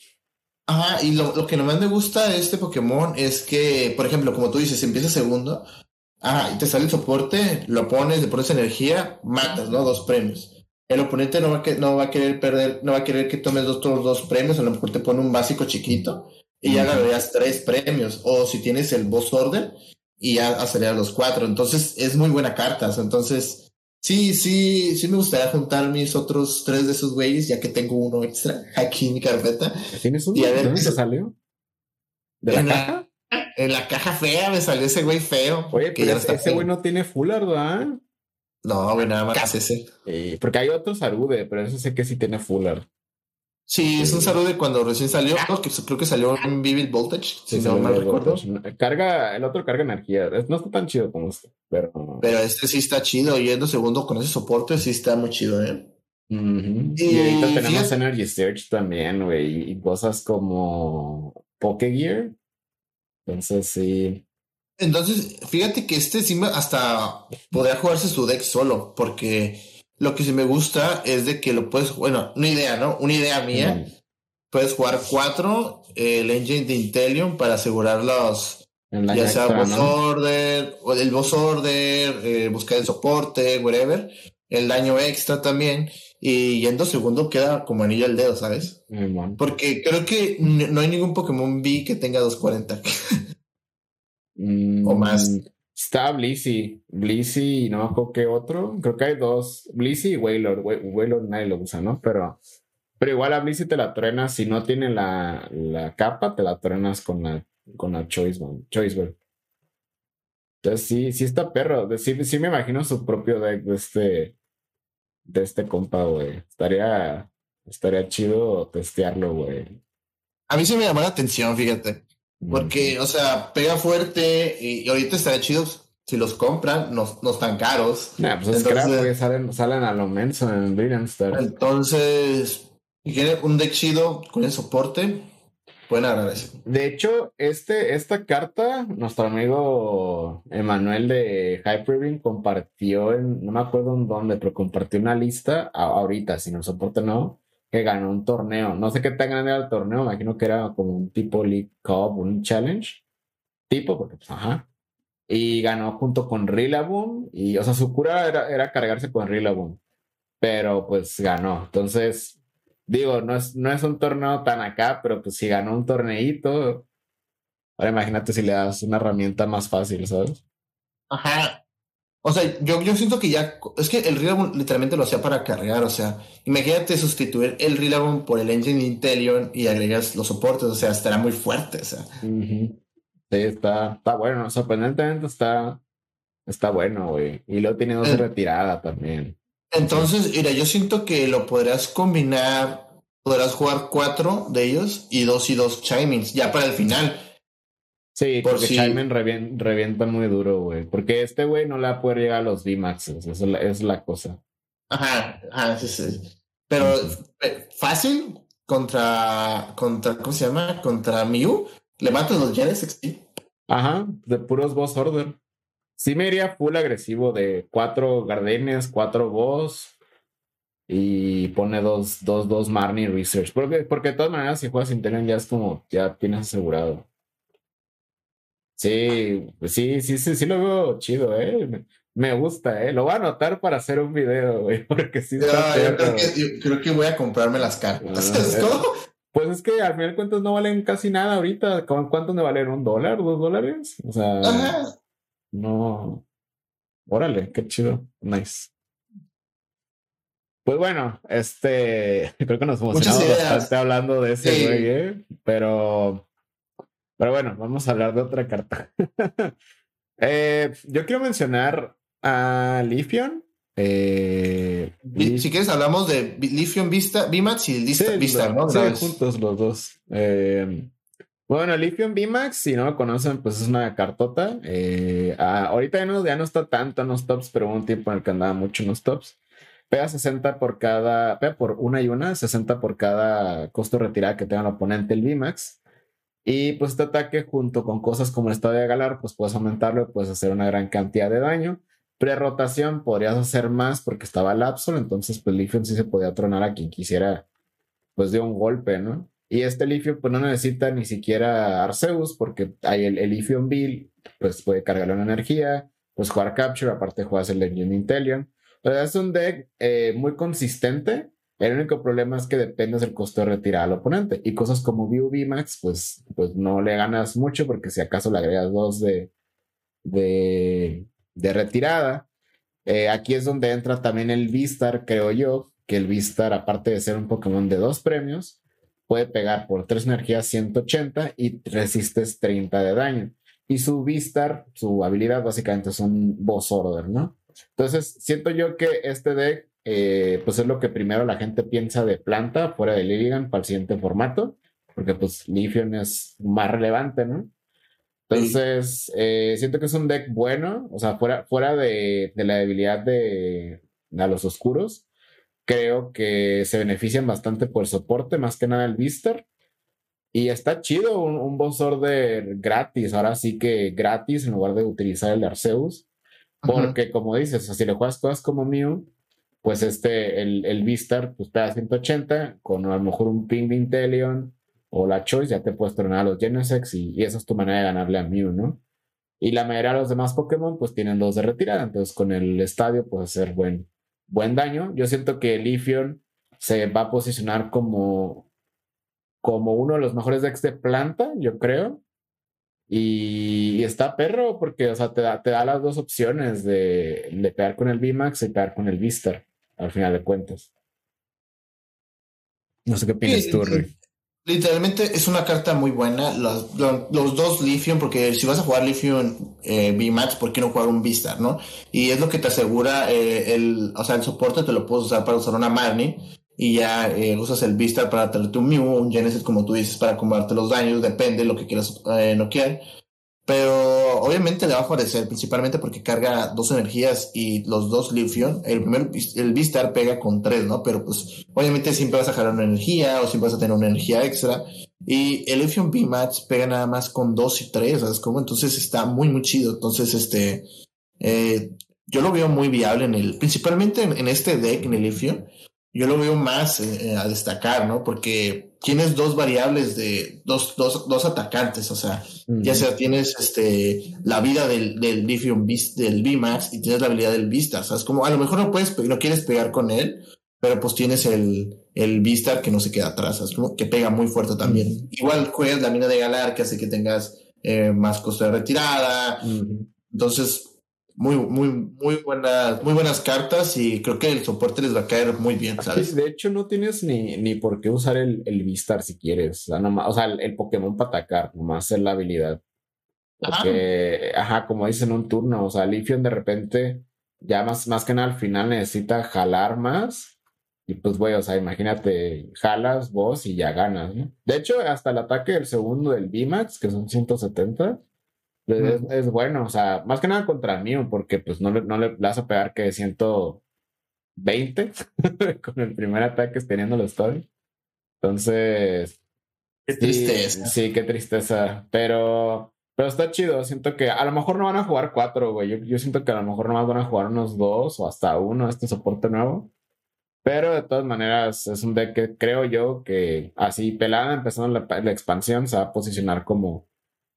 Ajá, y lo, lo, que más me gusta de este Pokémon es que, por ejemplo, como tú dices, empieza segundo, ah, y te sale el soporte, lo pones, le pones energía, matas, ¿no? Dos premios. El oponente no va, a que, no va a querer perder, no va a querer que tomes dos, todos dos premios, a lo mejor te pone un básico chiquito y ya ganarías tres premios. O si tienes el boss order y ya hacerías los cuatro. Entonces es muy buena carta. Entonces, Sí, sí, sí me gustaría juntar mis otros tres de esos güeyes, ya que tengo uno extra aquí en mi carpeta. ¿Tienes uno? Y a ver ¿Dónde se salió? ¿De la caja? en la caja fea me salió ese güey feo. Oye, que pero ya ese, güey no tiene fuller, ¿verdad? No, güey, nada más ese. Eh, porque hay otros Arude, pero ese sé que sí tiene fuller. Sí, es un saludo de cuando recién salió, que creo que salió en Vivid Voltage, si no mal recuerdo. Carga, el otro carga energía. No está tan chido como este, pero. Pero este sí está chido, yendo segundo con ese soporte, sí está muy chido, ¿eh? Ujú. Y Y, ahorita tenemos fíjate- Energy Search también, güey, y cosas como Pokegear. Entonces, sí. Entonces, fíjate que este sí hasta podría jugarse su deck solo, porque lo que sí me gusta es de que lo puedes, bueno, una idea, ¿no? Una idea mía. Puedes jugar cuatro, eh, el engine de Intelion para asegurar los, ya sea extra, boss ¿no? order, o el boss order, eh, buscar el soporte, whatever, el daño extra también, y yendo segundo queda como anillo al dedo, ¿sabes? Porque creo que no hay ningún Pokémon B que tenga 240. Mm, O más. Está Blissey. Blissey y no me acuerdo qué otro. Creo que hay dos. Blissey y Wailord. Wa- Wailord nadie lo usa, ¿no? Pero, pero igual a Blissey te la truenas. Si no tiene la, la capa, te la truenas con la, con la Choice Band- Choice. Entonces sí, sí está perro. Sí, sí me imagino su propio deck de este, de este compa, güey. Estaría, estaría chido testearlo, güey. A mí sí me llamó la atención, fíjate. Porque, o sea, pega fuerte y, y ahorita estaría chido si los compran, no, no están caros. Nah, pues es Entonces- crap, güey. Salen, salen a lo menso en Brilliant. Entonces, si quieren un deck chido con el soporte, pueden agarrar ese. De hecho, este, esta carta, nuestro amigo Emanuel de Hyperbeam compartió en, no me acuerdo en dónde, pero compartió una lista ahorita, sin el soporte no, que ganó un torneo. No sé qué tan grande era el torneo, imagino que era como un tipo League Cup, un challenge. Tipo, porque pues, ajá. Y ganó junto con Rillaboom. Y, o sea, su cura era, era cargarse con Rillaboom. Pero pues ganó. Entonces, digo, no es, no es un torneo tan acá, pero pues si ganó un torneito. Ahora imagínate si le das una herramienta más fácil, ¿sabes? Ajá. O sea, yo, yo siento que ya, es que el Rillaboom literalmente lo hacía para cargar, o sea, imagínate sustituir el Rillaboom por el engine Intelion y agregas los soportes, o sea, estará muy fuerte, o sea. Sí, está, está bueno. Sorprendentemente está, está bueno, güey. Y luego tiene dos Eh. retirada también. Entonces, mira, yo siento que lo podrás combinar, podrás jugar cuatro de ellos y dos y dos Chimings, ya para el final. Sí, Por porque si- revien- revienta muy duro, güey. Porque este güey no le va a poder llegar a los VMAXs. Esa es la, es la cosa. Ajá, ajá, sí, sí. Pero eh, fácil contra, contra, ¿cómo se llama? Contra Mew. Le matas los Genesis XP. Ajá, de puros boss order. Sí me iría full agresivo de cuatro Gardenias, cuatro boss y pone dos, dos, dos Marnie Research. Porque, porque de todas maneras, si juegas Intelion ya es como, ya tienes asegurado. Sí, pues sí, sí, sí, sí lo veo chido, eh. Me, gusta, eh. Lo voy a anotar para hacer un video, güey, porque sí está Yo, yo creo que, yo creo que voy a comprarme las cartas. Ah, ¿Sabes eh. Pues es que al final de cuentas no valen casi nada ahorita. ¿Cu- ¿Cuánto me valen? ¿Un dólar? ¿Dos dólares? O sea, Ajá. no. Órale, qué chido. Nice. Pues bueno, este, creo que nos emocionamos bastante hablando de ese Sí. güey, ¿eh? Pero, pero bueno, vamos a hablar de otra carta. Eh, yo quiero mencionar a Lifion. Eh, Si quieres, hablamos de Lithium Vista, VMAX y Vista, Sí, Vista ¿no? sí, juntos los dos. Eh, bueno, Lithium VMAX, si no lo conocen, pues es una cartota. Eh, ah, ahorita ya no, ya no está tanto en los tops, pero hubo un tiempo en el que andaba mucho en los tops. Pega 60 por cada, pega por una y una, 60 por cada costo retirada que tenga el oponente el VMAX. Y pues este ataque junto con cosas como el estado de Galar, pues puedes aumentarlo y puedes hacer una gran cantidad de daño. Pre-rotación podrías hacer más porque estaba Lapsol, entonces pues Lifion sí se podía tronar a quien quisiera pues de un golpe, ¿no? Y este Lifion pues no necesita ni siquiera Arceus porque hay el, el Lifion Bill, pues puede cargarle una energía, pues jugar Capture, aparte juegas el Legend Intellion. O sea, es un deck eh, muy consistente. El único problema es que depende del costo de retirada al oponente. Y cosas como View VMAX, pues, pues no le ganas mucho porque si acaso le agregas dos de, de, de retirada. Eh, aquí es donde entra también el Vistar, creo yo, que el Vistar, aparte de ser un Pokémon de dos premios, puede pegar por tres energías 180 y resistes 30 de daño. Y su Vistar, su habilidad básicamente es un Boss Order, ¿no? Entonces, siento yo que este deck, eh, pues es lo que primero la gente piensa de planta fuera de Lilligan para el siguiente formato, porque pues Lifion es más relevante, ¿no? Entonces, eh, siento que es un deck bueno, o sea, fuera, fuera de, de la debilidad de, a los oscuros, creo que se benefician bastante por el soporte, más que nada el Vistar. Y está chido un, un boss order gratis, ahora sí que gratis en lugar de utilizar el Arceus. Porque como dices, si le juegas cosas como Mew, pues este, el, el Vistar, pues pega 180, con a lo mejor un ping de Inteleon o la Choice, ya te puedes tronar a los Genesex y, y, esa es tu manera de ganarle a Mew, ¿no? Y la mayoría de los demás Pokémon, pues tienen dos de retirada, entonces con el estadio puede ser buen, buen daño. Yo siento que Lifion se va a posicionar como como uno de los mejores decks de planta, yo creo. Y, está perro porque, o sea, te da, te da las dos opciones de, de pegar con el VMAX y pegar con el Vistar, al final de cuentas. No sé qué opinas sí, tú, Rui. Literalmente es una carta muy buena. Los, los, los dos Lithium, porque si vas a jugar Lithium eh, VMAX, ¿por qué no jugar un Vistar, no? Y es lo que te asegura eh, el, o sea, el soporte te lo puedes usar para usar una Marnie y ya eh, usas el Vistar para traerte un Mew, un Genesis, como tú dices, para combarte los daños, depende de lo que quieras eh, noquear. Pero obviamente le va a favorecer, principalmente porque carga dos energías y los dos Lithium. El primer, el Vistar pega con tres, ¿no? Pero pues obviamente siempre vas a jalar una energía o siempre vas a tener una energía extra. Y el Lithium B-Match pega nada más con dos y tres, ¿sabes cómo? Entonces está muy, muy chido. Entonces, este, eh, yo lo veo muy viable en el, principalmente en, en este deck, en el Lithium yo lo veo más eh, a destacar, ¿no? Porque tienes dos variables de dos, dos, dos atacantes, o sea, ya sea tienes este la vida del, del Lithium del VMAX y tienes la habilidad del Vista, ¿sabes? Como a lo mejor no puedes, no quieres pegar con él, pero pues tienes el, el Vista que no se queda atrás, ¿sabes? Como que pega muy fuerte también. Igual juegas la mina de Galar que hace que tengas eh, más costo de retirada. Entonces, muy, muy, muy buenas, muy buenas cartas y creo que el soporte les va a caer muy bien, ¿sabes? de hecho, no tienes ni, ni por qué usar el, el Vistar si quieres. O sea, nomás, o sea el, el, Pokémon para atacar, nomás hacer la habilidad. Porque, ajá. ajá, como dicen un turno, o sea, Lifion de repente, ya más, más que nada al final necesita jalar más. Y pues, güey, o sea, imagínate, jalas vos y ya ganas, ¿no? De hecho, hasta el ataque del segundo del VMAX, que son 170, es, es, bueno, o sea, más que nada contra mí, porque pues no le, no le vas a pegar que 120 con el primer ataque teniendo los story. Entonces. Qué tristeza. Sí, sí, qué tristeza. Pero, pero está chido. Siento que a lo mejor no van a jugar cuatro, güey. Yo, yo siento que a lo mejor nomás van a jugar unos dos o hasta uno este soporte nuevo. Pero de todas maneras, es un deck que creo yo que así pelada, empezando la, la expansión, se va a posicionar como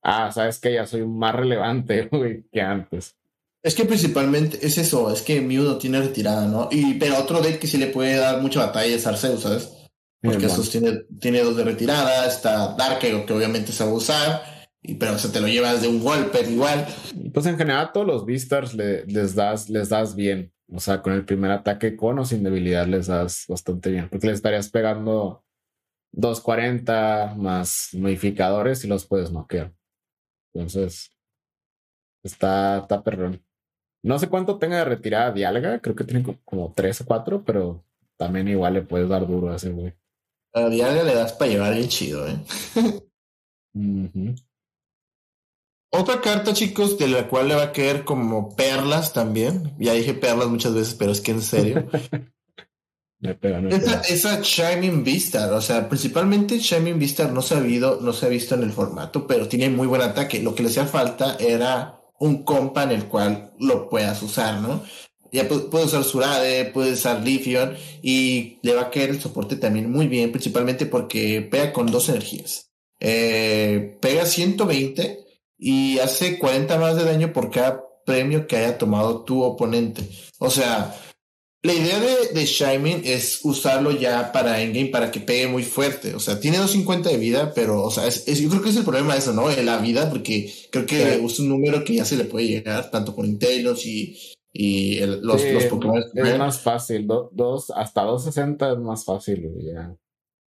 ah, sabes que ya soy más relevante güey, que antes. Es que principalmente es eso, es que Mew no tiene retirada, ¿no? Y, pero otro deck que sí le puede dar mucha batalla es Arceus, ¿sabes? Porque esos tiene, tiene dos de retirada, está Dark, que obviamente se va a usar, y, pero se te lo llevas de un golpe igual. Pues en general a todos los Beastars le, les, das, les das bien. O sea, con el primer ataque con o sin debilidad les das bastante bien. Porque le estarías pegando 240 más modificadores y los puedes noquear. Entonces, está, está perrón. No sé cuánto tenga de retirada Dialga, creo que tiene como 3 o 4, pero también igual le puedes dar duro a ese güey. A Dialga le das para llevar bien chido, ¿eh? uh -huh. Otra carta, chicos, de la cual le va a caer como perlas también. Ya dije perlas muchas veces, pero es que en serio. Me pega, Shining Vistar, o sea, principalmente Shining Vistar no se, ha visto, no se ha visto en el formato, pero tiene muy buen ataque. Lo que le hacía falta era un compa en el cual lo puedas usar, ¿no? Ya puedes usar Surade, puedes usar Lithium y le va a caer el soporte también muy bien, principalmente porque pega con dos energías. Eh, pega 120 y hace 40 más de daño por cada premio que haya tomado tu oponente. O sea, la idea de, de es usarlo ya para endgame para que pegue muy fuerte. O sea, tiene 250 de vida, pero, o sea, es, yo creo que es el problema de eso, ¿no? De la vida, porque creo que es un número que ya se le puede llegar, tanto con Intelos y, y los, los Pokémon. Es más fácil, dos, hasta 260 es más fácil, ya.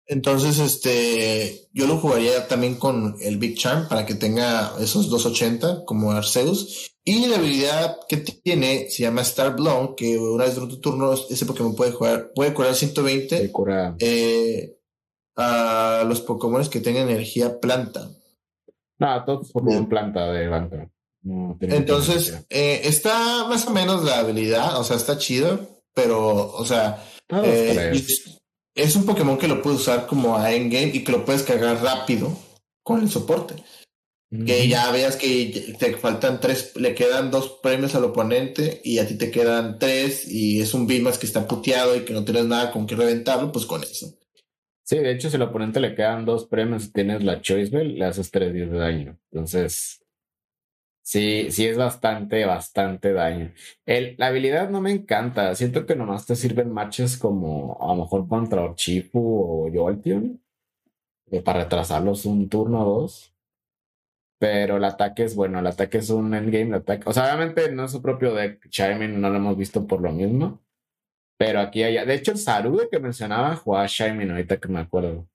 Entonces, este, yo lo jugaría también con el Big Charm para que tenga esos 280 como Arceus. Y la habilidad que tiene se llama Star Blown, que una vez durante tu turno ese Pokémon puede jugar, puede curar 120 eh, a los Pokémon que tengan energía planta. No, todos Pokémon planta de banca. Entonces, eh, está más o menos la habilidad, o sea, está chido, pero, o sea, es un Pokémon que lo puedes usar como a endgame y que lo puedes cargar rápido con el soporte. Que ya veas que te faltan tres, le quedan dos premios al oponente y a ti te quedan tres y es un más que está puteado y que no tienes nada con que reventarlo, pues con eso. Sí, de hecho, si al oponente le quedan dos premios y tienes la Choice Bell, le haces tres días de daño. Entonces, Sí, sí es bastante, bastante daño. El, la habilidad no me encanta. Siento que nomás te sirven matches como a lo mejor contra Orchifu o Jolteon eh, para retrasarlos un turno o dos. Pero el ataque es bueno, el ataque es un endgame ataque. O sea, obviamente no es su propio deck. Chaimin no lo hemos visto por lo mismo. Pero aquí hay. De hecho, el Sarude que mencionaba jugaba Shaimin ahorita que me acuerdo.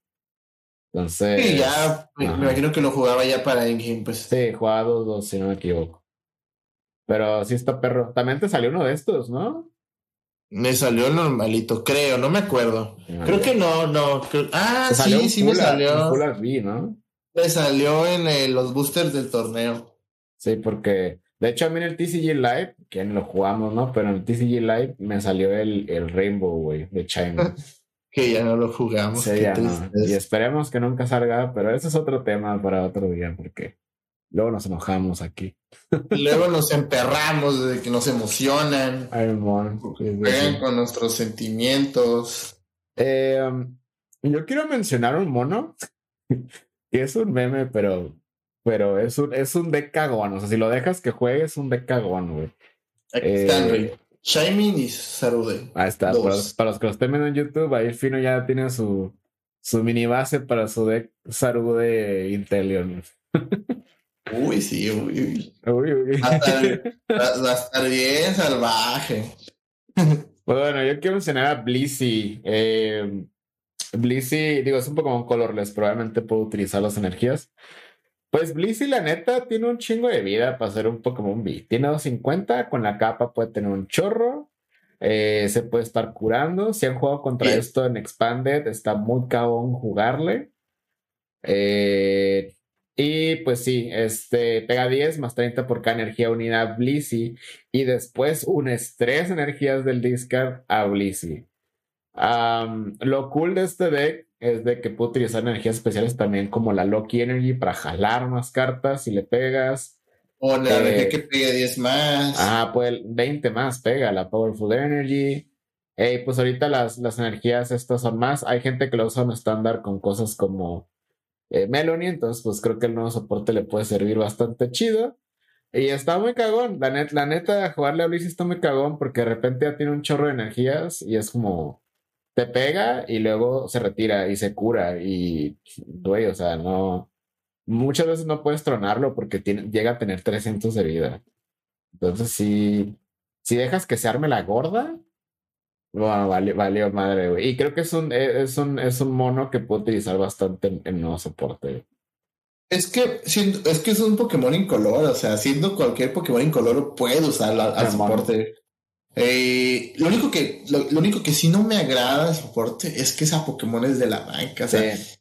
Entonces. Sí, ya, me, imagino que lo jugaba ya para Endgame, pues. Sí, jugaba dos, dos, si no me equivoco. Pero sí está perro. También te salió uno de estos, ¿no? Me salió el normalito, creo, no me acuerdo. creo que no, no. Ah, sí, sí me salió. ¿no? Me salió en los boosters del torneo. Sí, porque de hecho a mí en el TCG Live, que lo jugamos, ¿no? Pero en el TCG Live me salió el, el Rainbow, güey, de China. que ya no lo jugamos. Y esperemos que nunca salga, pero ese es otro tema para otro día, porque luego nos enojamos aquí. luego nos emperramos de que nos emocionan. Ay, con nuestros sentimientos. Eh, um, yo quiero mencionar un mono que es un meme, pero, pero es un, es un deck cagón. O sea, si lo dejas que juegue, es un deck cagón, güey. Eh, Shining y Sarude. Ahí está. Para los, para los, que lo estén viendo en YouTube, ahí Fino ya tiene su, su mini base para su deck Sarude Intelion. Uy, sí, uy. uy, uy. Va, a estar, bien salvaje. Pues bueno, yo quiero mencionar a Blissey. Eh, Blissey, digo, es un poco un colorless, probablemente puedo utilizar las energías. Pues Blissey, la neta, tiene un chingo de vida para ser un Pokémon B. Tiene 250, con la capa puede tener un chorro. Eh, se puede estar curando. Si han jugado contra esto en Expanded, está muy cabón jugarle. Eh, y pues sí, este pega 10 más 30 por cada energía unida a Blissey. Y después unes 3 energías del discard a Blissey. Lo cool de este deck es de que puedo utilizar energías especiales también como la Loki Energy para jalar más cartas si le pegas. O la eh, energía que pegue 10 más. Ah, pues 20 más pega la Powerful Energy. Hey, pues ahorita las, las energías estas son más. Hay gente que lo usa en estándar con cosas como eh, Melanie, entonces pues creo que el nuevo soporte le puede servir bastante chido. Y está muy cagón. La, net, la neta, jugarle a Blizz está muy cagón porque de repente ya tiene un chorro de energías y es como te pega y luego se retira y se cura y, güey, o sea, no, muchas veces no puedes tronarlo porque tiene, llega a tener 300 de vida. Entonces, si, si dejas que se arme la gorda, bueno, vale, vale, madre, güey. Y creo que es un, e, es un, es un mono que puedo utilizar bastante en, en nuevo soporte. Es que, es que es un Pokémon incolor, o sea, siendo cualquier Pokémon incolor puede usar al soporte. Eh, lo único que lo, único que sí no me agrada el soporte es que esa Pokémon es de la banca. O sea, es,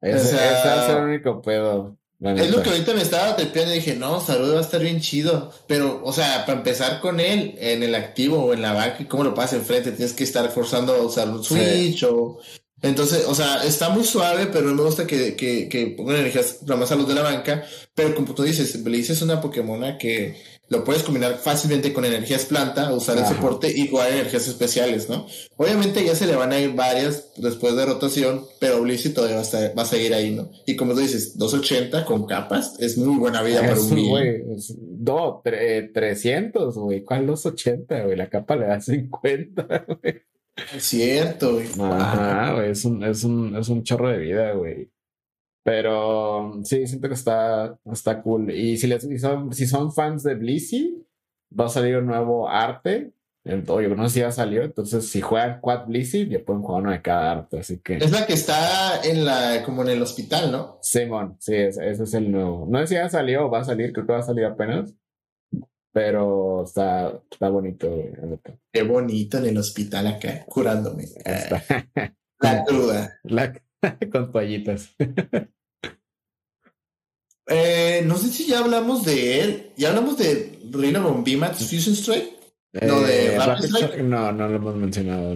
el único pedo. Es lo que ahorita me estaba trepeando y dije, no, salud va a estar bien chido. Pero, o sea, para empezar con él en el activo o en la banca, ¿y cómo lo pasas enfrente? Tienes que estar forzando a usar un switch o. Entonces, o sea, está muy suave, pero me gusta que, que, que pongan energías más a los de la banca. Pero como tú dices, Blaze es una Pokémon que lo puedes combinar fácilmente con energías planta, usar el soporte y jugar energías especiales, ¿no? Obviamente ya se le van a ir varias después de rotación, pero Blissey todavía va a, seguir ahí, ¿no? Y como tú dices, 280 con capas es muy buena vida para un güey. No, 300, güey. ¿Cuál 280, güey? La capa le da 50, güey. Es cierto, güey. Ajá, güey. Es un, es, un, es un chorro de vida, güey. Pero sí, siento que está, está cool. Y si, les, si, son, si son fans de Blissey, va a salir un nuevo arte. Oye, no sé si ya salió. Entonces, si juegan Quad Blissey, ya pueden jugar uno de cada arte. Así que. Es la que está en la, como en el hospital, ¿no? Simón, sí, ese, es el nuevo. No sé si ya salió o va a salir, creo que va a salir apenas. Pero está, está bonito, Qué bonito en el hospital acá, curándome. la cruda. con toallitas. Eh, no sé si ya hablamos de él. ¿Ya hablamos de Rhino Bimax Fusion Strike? no, de eh, Rapid Strike. No, no lo hemos mencionado.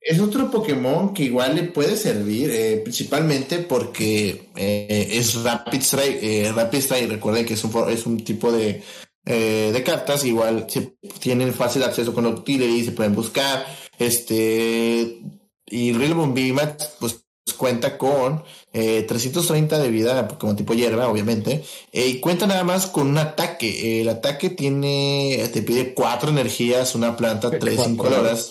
Es otro Pokémon que igual le puede servir, eh, principalmente porque es Rapid Strike. Rapid Strike, recuerden que es un, es un tipo de, de cartas, igual se tienen fácil acceso con Octillery, se pueden buscar. Este. Y Rhino Bimax, pues cuenta con eh, 330 de vida como tipo hierba, obviamente, eh, y cuenta nada más con un ataque. el ataque tiene, te pide cuatro energías, una planta, tres horas.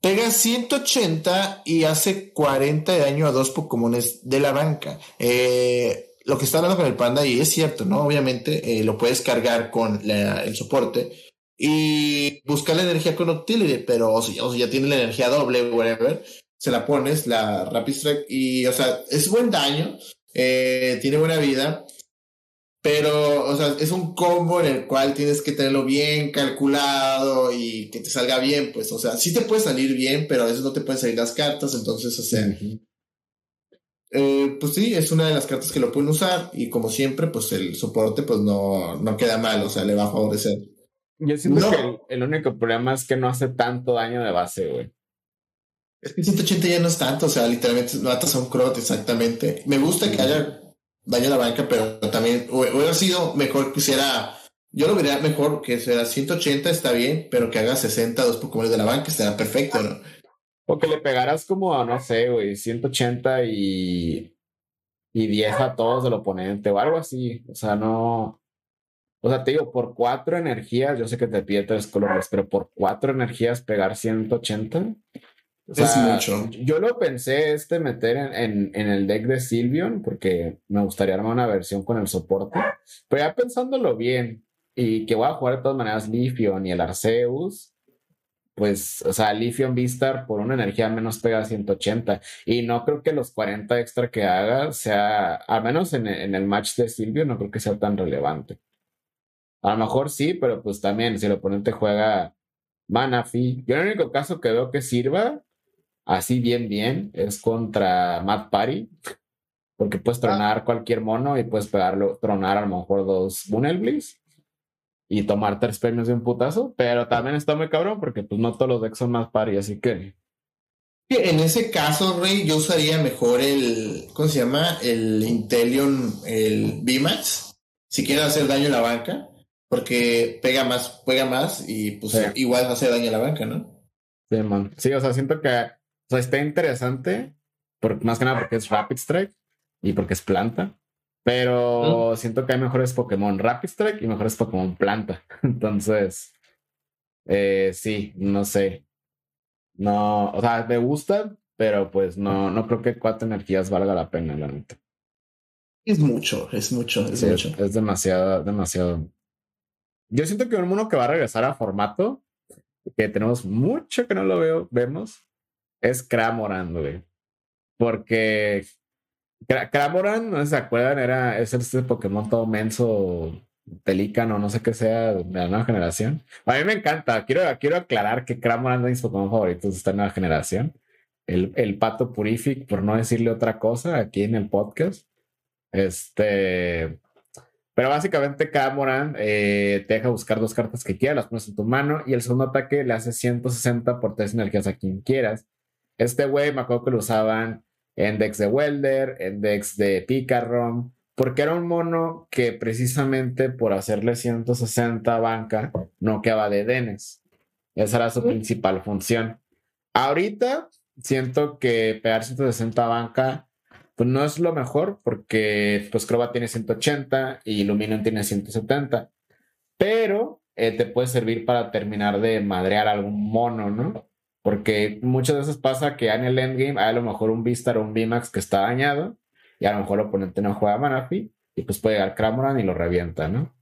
Pega 180 y hace 40 de daño a dos Pokémones de la banca. Eh, lo que está hablando con el panda y es cierto, ¿no? Obviamente eh, lo puedes cargar con el soporte y buscar la energía con Octillery, pero o sea, ya tiene la energía doble, whatever, se la pones, la Rapid Strike, y, o sea, es buen daño, eh, tiene buena vida, pero, o sea, es un combo en el cual tienes que tenerlo bien calculado y que te salga bien, pues, o sea, sí te puede salir bien, pero a veces no te pueden salir las cartas, entonces, o sea, eh, pues sí, es una de las cartas que lo pueden usar y como siempre, pues el soporte, pues no, no queda mal, o sea, le va a favorecer. Yo siento que el único problema es que no hace tanto daño de base, güey. Es que 180 ya no es tanto, o sea, literalmente matas a un crot, exactamente. Me gusta que haya daño a la banca, pero también hubiera sido mejor que hiciera. Yo lo vería mejor que sea 180, está bien, pero que haga 60 dos Pokémon de la banca, estaría perfecto, ¿no? O que le pegaras como a, no sé, güey, 180 y, y 10 a todos del oponente o algo así. O sea, no. O sea, te digo, por cuatro energías, yo sé que te pide tres colores, pero por cuatro energías pegar 180 es mucho. Yo lo pensé este meter en, en, el deck de Silvion porque me gustaría armar una versión con el soporte. Pero ya pensándolo bien y que voy a jugar de todas maneras Lifion y el Arceus, pues, o sea, Lifion Vistar por una energía menos pega 180. Y no creo que los 40 extra que haga sea, al menos en, en el match de Silvion, no creo que sea tan relevante. A lo mejor sí, pero pues también si el oponente juega Manafi. Yo el único caso que veo que sirva así bien, bien, es contra Matt Party, porque puedes ah. tronar cualquier mono y puedes pegarlo, tronar a lo mejor dos Bunelbliss y tomar tres premios de un putazo, pero también está muy cabrón porque pues no todos los decks son Matt Party, así que... En ese caso, Rey, yo usaría mejor el, ¿cómo se llama? El Intelion, el VMAX, si quieres hacer daño a la banca, porque pega más, pega más y pues igual hace daño a la banca, ¿no? Sí, man. Sí, o sea, siento que o sea, está interesante, por, más que nada porque es Rapid Strike y porque es planta. Pero siento que hay mejores Pokémon Rapid Strike y mejores Pokémon planta. Entonces, eh, sí, no sé. No, o sea, me gusta, pero pues no, no creo que cuatro energías valga la pena, la neta. Es mucho, es mucho, es mucho. Es, demasiado, demasiado. Yo siento que un mono que va a regresar a formato, que tenemos mucho que no lo veo, vemos, es Cramoran, güey. Porque Cramoran, no se acuerdan, era, es este Pokémon todo menso, pelícano, no sé qué sea, de la nueva generación. A mí me encanta. Quiero, quiero aclarar que Cramoran es de Pokémon favoritos de esta nueva generación. El, el pato Purific, por no decirle otra cosa, aquí en el podcast. Este. Pero básicamente Cramoran eh, te deja buscar dos cartas que quieras, las pones en tu mano y el segundo ataque le hace 160 por tres energías a quien quieras. Este güey me acuerdo que lo usaban en decks de Welder, en decks de Picarom, porque era un mono que precisamente por hacerle 160 banca no quedaba de Denes. Esa era su principal función. Ahorita siento que pegar 160 banca pues no es lo mejor porque pues Croba tiene 180 y Luminion tiene 170. Pero eh, te puede servir para terminar de madrear algún mono, ¿no? Porque muchas veces pasa que en el endgame hay a lo mejor un Vistar o un VMAX que está dañado y a lo mejor el oponente no juega Manafi y pues puede llegar Cramoran y lo revienta, ¿no?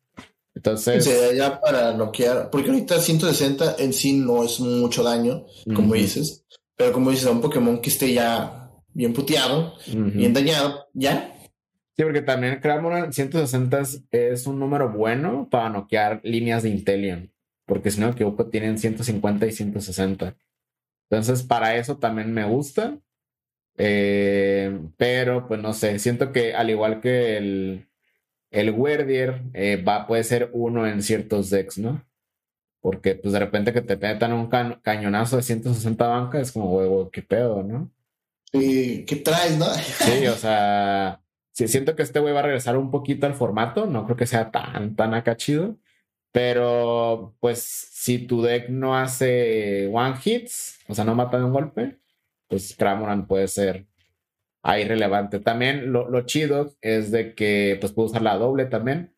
Entonces. Sí, ya para noquear, porque ahorita 160 en sí no es mucho daño, como dices, pero como dices, a un Pokémon que esté ya bien puteado, bien dañado, ya. Sí, porque también Cramoran 160 es un número bueno para noquear líneas de Intelion, porque si no me equivoco tienen 150 y 160. Entonces, para eso también me gusta. Eh, pero, pues no sé, siento que al igual que el, el Werdier, eh, va, puede ser uno en ciertos decks, ¿no? Porque, pues de repente que te metan un cañonazo de 160 bancas, es como, huevo, qué pedo, ¿no? Sí, ¿qué traes, no? Sí, o sea, sí, siento que este güey va a regresar un poquito al formato, no creo que sea tan, tan acá chido. Pero, pues, si tu deck no hace one hits, o sea, no mata de un golpe, pues Cramoran puede ser ahí relevante. También lo, chido es de que, pues, puedes usar la doble también.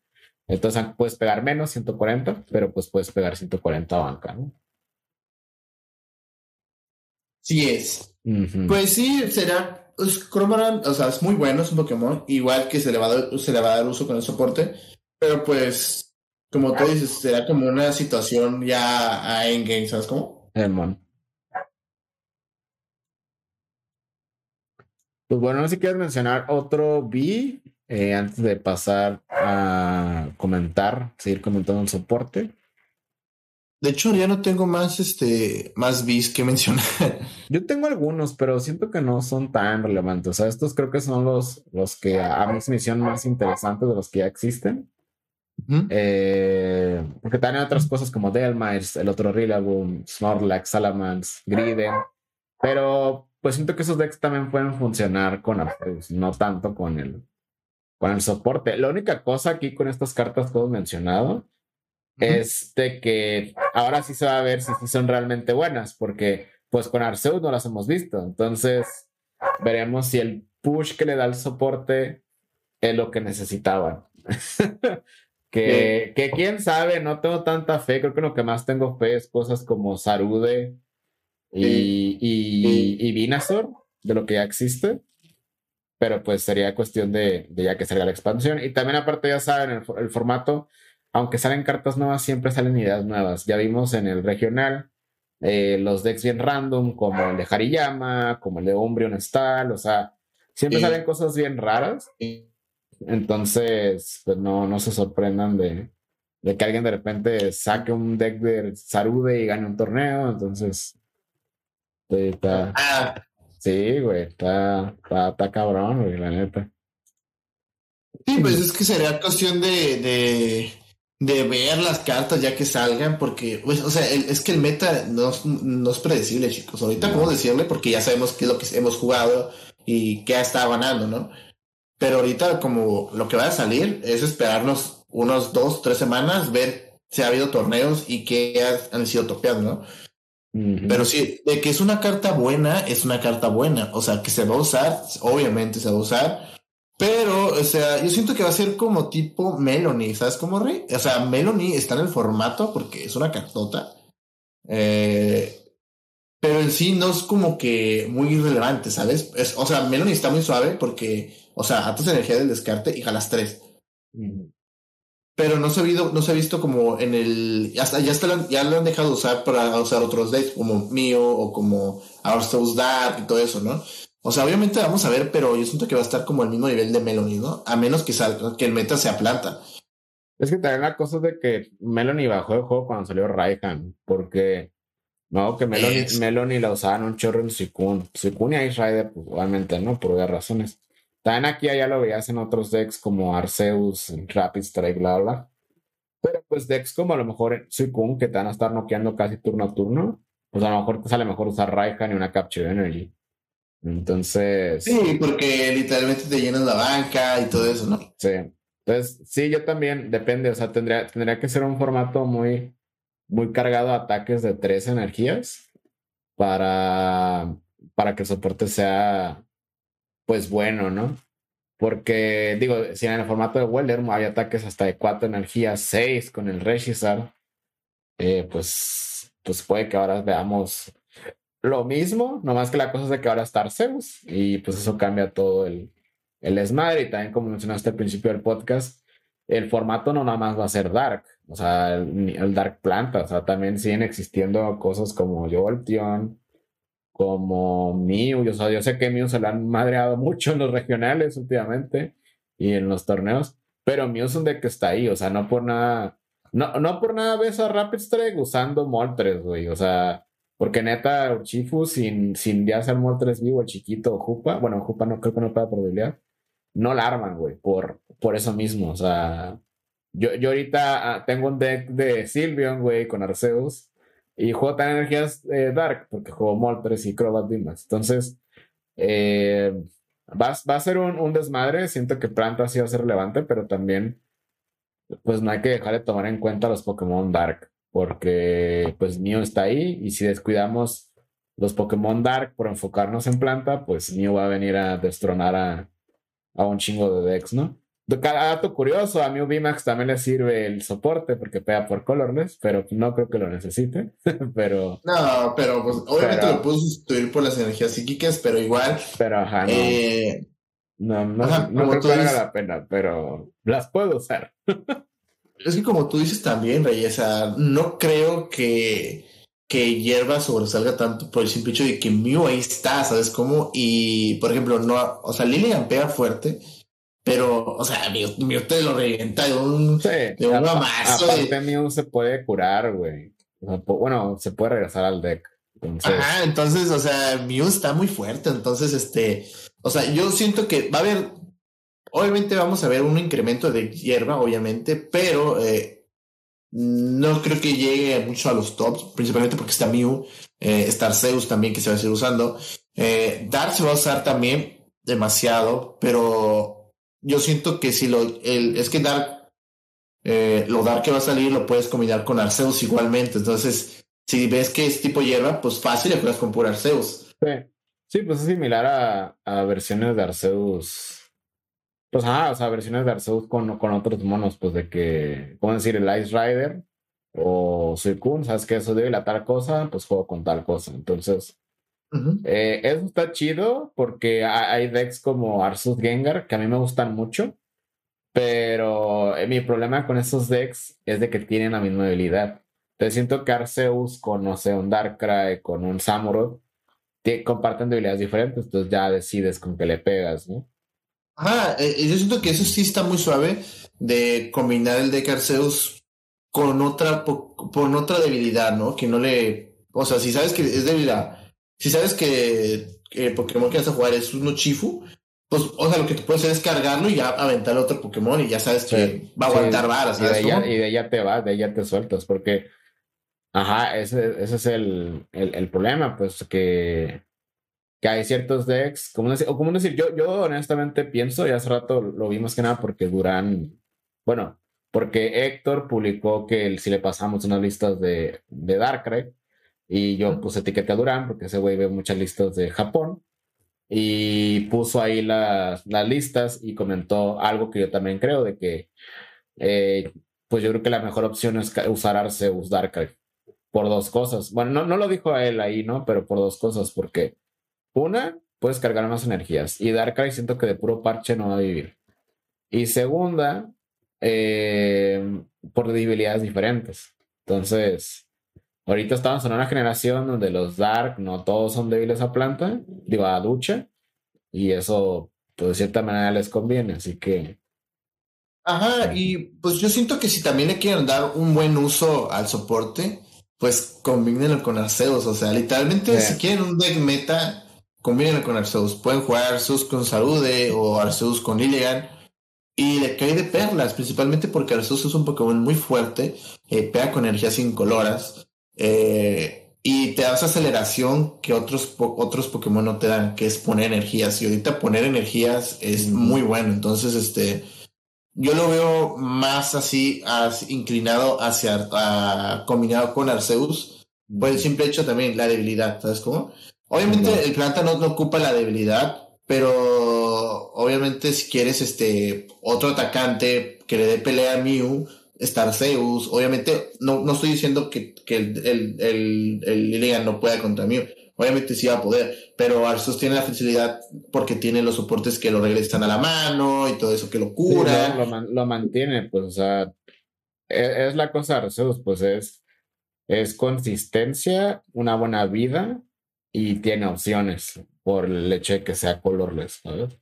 Entonces, puedes pegar menos, 140, pero pues puedes pegar 140 banca, ¿no? Sí es. Pues sí, será. Pues, Cramoran, o sea, es muy bueno, es un Pokémon. Igual que se le va a dar, se le va a dar uso con el soporte. Pero pues como tú dices, será como una situación ya a endgame, ¿sabes cómo? Hermano. Pues bueno, no sé si quieres mencionar otro B eh, antes de pasar a comentar, seguir comentando el soporte. De hecho, ya no tengo más, este, más Bs que mencionar. Yo tengo algunos, pero siento que no son tan relevantes. O sea, estos creo que son los, los que a me hicieron más interesantes de los que ya existen. Eh, porque también hay otras cosas como Delmires, el otro Rillaboom, Snorlax, Salamence, Griden. Pero pues siento que esos decks también pueden funcionar con Arceus, no tanto con el, con el soporte. La única cosa aquí con estas cartas que hemos mencionado es de que ahora sí se va a ver si son realmente buenas, porque pues con Arceus no las hemos visto. Entonces veremos si el push que le da el soporte es lo que necesitaban. Que, que quién sabe, no tengo tanta fe. Creo que lo que más tengo fe es cosas como Sarude y, y, y Vinazor, de lo que ya existe. Pero pues sería cuestión de, de ya que salga la expansión. Y también, aparte, ya saben, el, el, formato, aunque salen cartas nuevas, siempre salen ideas nuevas. Ya vimos en el regional eh, los decks bien random, como el de Hariyama, como el de Umbreon Style. O sea, siempre salen cosas bien raras. Entonces, pues no, no se sorprendan de, de que alguien de repente saque un deck de Sarude y gane un torneo. Entonces, está. Ah. Sí, güey, está, está, cabrón, güey, la neta. Sí, pues es que sería cuestión de, de, de, ver las cartas ya que salgan, porque, pues, o sea, es que el meta no, no, es predecible, chicos. Ahorita podemos decirle porque ya sabemos qué es lo que hemos jugado y qué ha estado ganando, ¿no? Pero ahorita como lo que va a salir es esperarnos unos dos, tres semanas, ver si ha habido torneos y qué han sido topeados, ¿no? Pero sí, de que es una carta buena, es una carta buena. O sea, que se va a usar, obviamente se va a usar. Pero, o sea, yo siento que va a ser como tipo Melanie, ¿sabes cómo, Rey? O sea, Melanie está en el formato porque es una cartota. Eh, pero en sí no es como que muy relevante, ¿sabes? o sea, Melanie está muy suave porque o sea, atas energía del descarte y jalas tres. Pero no se, ha visto, no se ha visto como en el. Ya, ya, ya lo han dejado usar para usar otros decks, como Mío o como Our Souls Dark y todo eso, ¿no? O sea, obviamente vamos a ver, pero yo siento que va a estar como el mismo nivel de Melanie, ¿no? A menos que, salga, que el meta sea planta. Es que también la cosa de que Melanie bajó el juego cuando salió Raihan, porque no, que Melanie, Melanie la usaban un chorro en Suicune. Suicune y Ice Rider, pues obviamente no, por varias razones. También aquí ya lo veías en otros decks como Arceus, Rapid Strike, bla, bla. Pero pues decks como a lo mejor Suicune, que te van a estar noqueando casi turno a turno, pues a lo mejor te sale mejor usar Raihan y una Capture Energy. Entonces. Sí, porque literalmente te llenas la banca y todo eso, ¿no? Sí. Entonces, sí, yo también, depende, o sea, tendría, tendría que ser un formato muy, muy cargado a ataques de tres energías para, para que el soporte sea, pues, bueno, ¿no? Porque, digo, si en el formato de Weller hay ataques hasta de cuatro energías, seis con el Regizar, eh, pues, pues puede que ahora veamos lo mismo, nomás que la cosa es de que ahora está Arceus y pues eso cambia todo el, el desmadre y también como mencionaste al principio del podcast, el formato no nada más va a ser Dark, o sea, el, Dark Planta, o sea, también siguen existiendo cosas como Jolteon, como Mew, o sea, yo sé que Mew se lo han madreado mucho en los regionales últimamente y en los torneos, pero Mew es un deck que está ahí, o sea, no por nada, no, no por nada ves a Rapid Strike usando Moltres, güey, o sea, porque neta, Uchifu sin, sin ya ser Moltres vivo, el chiquito Jupa, bueno, Jupa no creo que no pueda por debilidad, no la arman, güey, por, por eso mismo, o sea, yo, yo ahorita ah, tengo un deck de Sylveon, güey, con Arceus, y juego tan energías eh, Dark, porque juego Moltres y Crobat Dimas. Entonces, eh, va, va, a ser un, un, desmadre. Siento que Planta sí va a ser relevante, pero también, pues no hay que dejar de tomar en cuenta los Pokémon Dark, porque pues Mew está ahí, y si descuidamos los Pokémon Dark por enfocarnos en Planta, pues Mew va a venir a destronar a, a un chingo de decks, ¿no? Cada dato curioso, a mi VMAX también le sirve el soporte porque pega por colorless, pero no creo que lo necesite. pero. No, pero pues obviamente lo puedo sustituir por las energías psíquicas, pero igual. Pero ajá, no. Eh, no, no, creo que valga la pena, pero las puedo usar. es que como tú dices también, Reyesa, no creo que, que hierba sobresalga tanto por el simple hecho de que Mew ahí está, ¿sabes cómo? Y por ejemplo, no, o sea, Lilian pega fuerte pero, o sea, mi, usted lo revienta de un, sí, de un amazo. Aparte, Mew se puede curar, güey. Bueno, se puede regresar al deck. Entonces... Ajá, entonces, o sea, Mew está muy fuerte. Entonces, este, o sea, yo siento que va a haber, obviamente vamos a ver un incremento de hierba, obviamente, pero eh, no creo que llegue mucho a los tops, principalmente porque está Mew, eh, está Arceus también que se va a seguir usando. Eh, Dark se va a usar también demasiado, pero yo siento que si lo, el, es que Dark, eh, lo Dark que va a salir lo puedes combinar con Arceus igualmente. Entonces, si ves que es tipo hierba, pues fácil le puedes con puro Arceus. Sí. sí, pues es similar a, a versiones de Arceus. Pues ah, o sea, versiones de Arceus con, con otros monos, pues de que, ¿cómo decir? El Ice Rider o Suicune, ¿sabes que Eso debe la tal cosa, pues juego con tal cosa. Entonces, eh, eso está chido porque hay decks como Arceus Gengar que a mí me gustan mucho, pero eh, mi problema con esos decks es de que tienen la misma habilidad. Te siento que Arceus con, no sé, un Darkrai, con un Samurott, comparten habilidades diferentes, entonces ya decides con qué le pegas, ¿no? Ajá, eh, yo siento que eso sí está muy suave de combinar el deck Arceus con otra, con otra debilidad, ¿no? Que no le. O sea, si sabes que es debilidad si sabes que el Pokémon que vas a jugar es un Uchifu, pues, o sea, lo que tú puedes hacer es cargarlo y ya aventar otro Pokémon y ya sabes que va a aguantar varas. Y, de ella, y de ella te vas, de ella te sueltas, porque, ajá, ese, ese es el, el, problema, pues que, que hay ciertos decks, como decir, o como decir, yo, yo honestamente pienso, y hace rato lo vimos que nada porque Durán, bueno, porque Héctor publicó que si le pasamos unas listas de, de Darkrai, y yo puse etiqueta Durán porque ese güey ve muchas listas de Japón. Y puso ahí las, las listas y comentó algo que yo también creo de que, eh, pues yo creo que la mejor opción es usar Arceus Darkrai por dos cosas. Bueno, no, no lo dijo a él ahí, ¿no? Pero por dos cosas, porque una, puedes cargar más energías y Darkrai siento que de puro parche no va a vivir. Y segunda, eh, por debilidades diferentes. Entonces, Ahorita estamos en una generación donde los Dark no todos son débiles a planta, digo, a ducha, y eso, pues de cierta manera les conviene, así que. Ajá, y pues yo siento que si también le quieren dar un buen uso al soporte, pues combínenlo con Arceus, o sea, literalmente si quieren un deck meta, combínenlo con Arceus. Pueden jugar Arceus con Salude o Arceus con Illigan. Y le cae de perlas, principalmente porque Arceus es un Pokémon muy fuerte, eh, pega con energías incoloras. Eh, y te das aceleración que otros, otros Pokémon no te dan, que es poner energías. Y ahorita poner energías es muy bueno. Entonces, este, yo lo veo más así, inclinado hacia, combinado con Arceus, por el simple hecho también la debilidad, ¿sabes cómo? Obviamente el planta no, no ocupa la debilidad, pero obviamente si quieres este otro atacante que le dé pelea a Mew, Star Zeus, obviamente no, no estoy diciendo que, que el, el, el, no pueda contra Mew, obviamente sí va a poder, pero Arceus tiene la facilidad porque tiene los soportes que lo regresan a la mano y todo eso que lo cura. lo, lo, mantiene, pues, o sea, es, es la cosa de Arceus, pues es, es consistencia, una buena vida y tiene opciones por el hecho de que sea colorless, ¿sabes?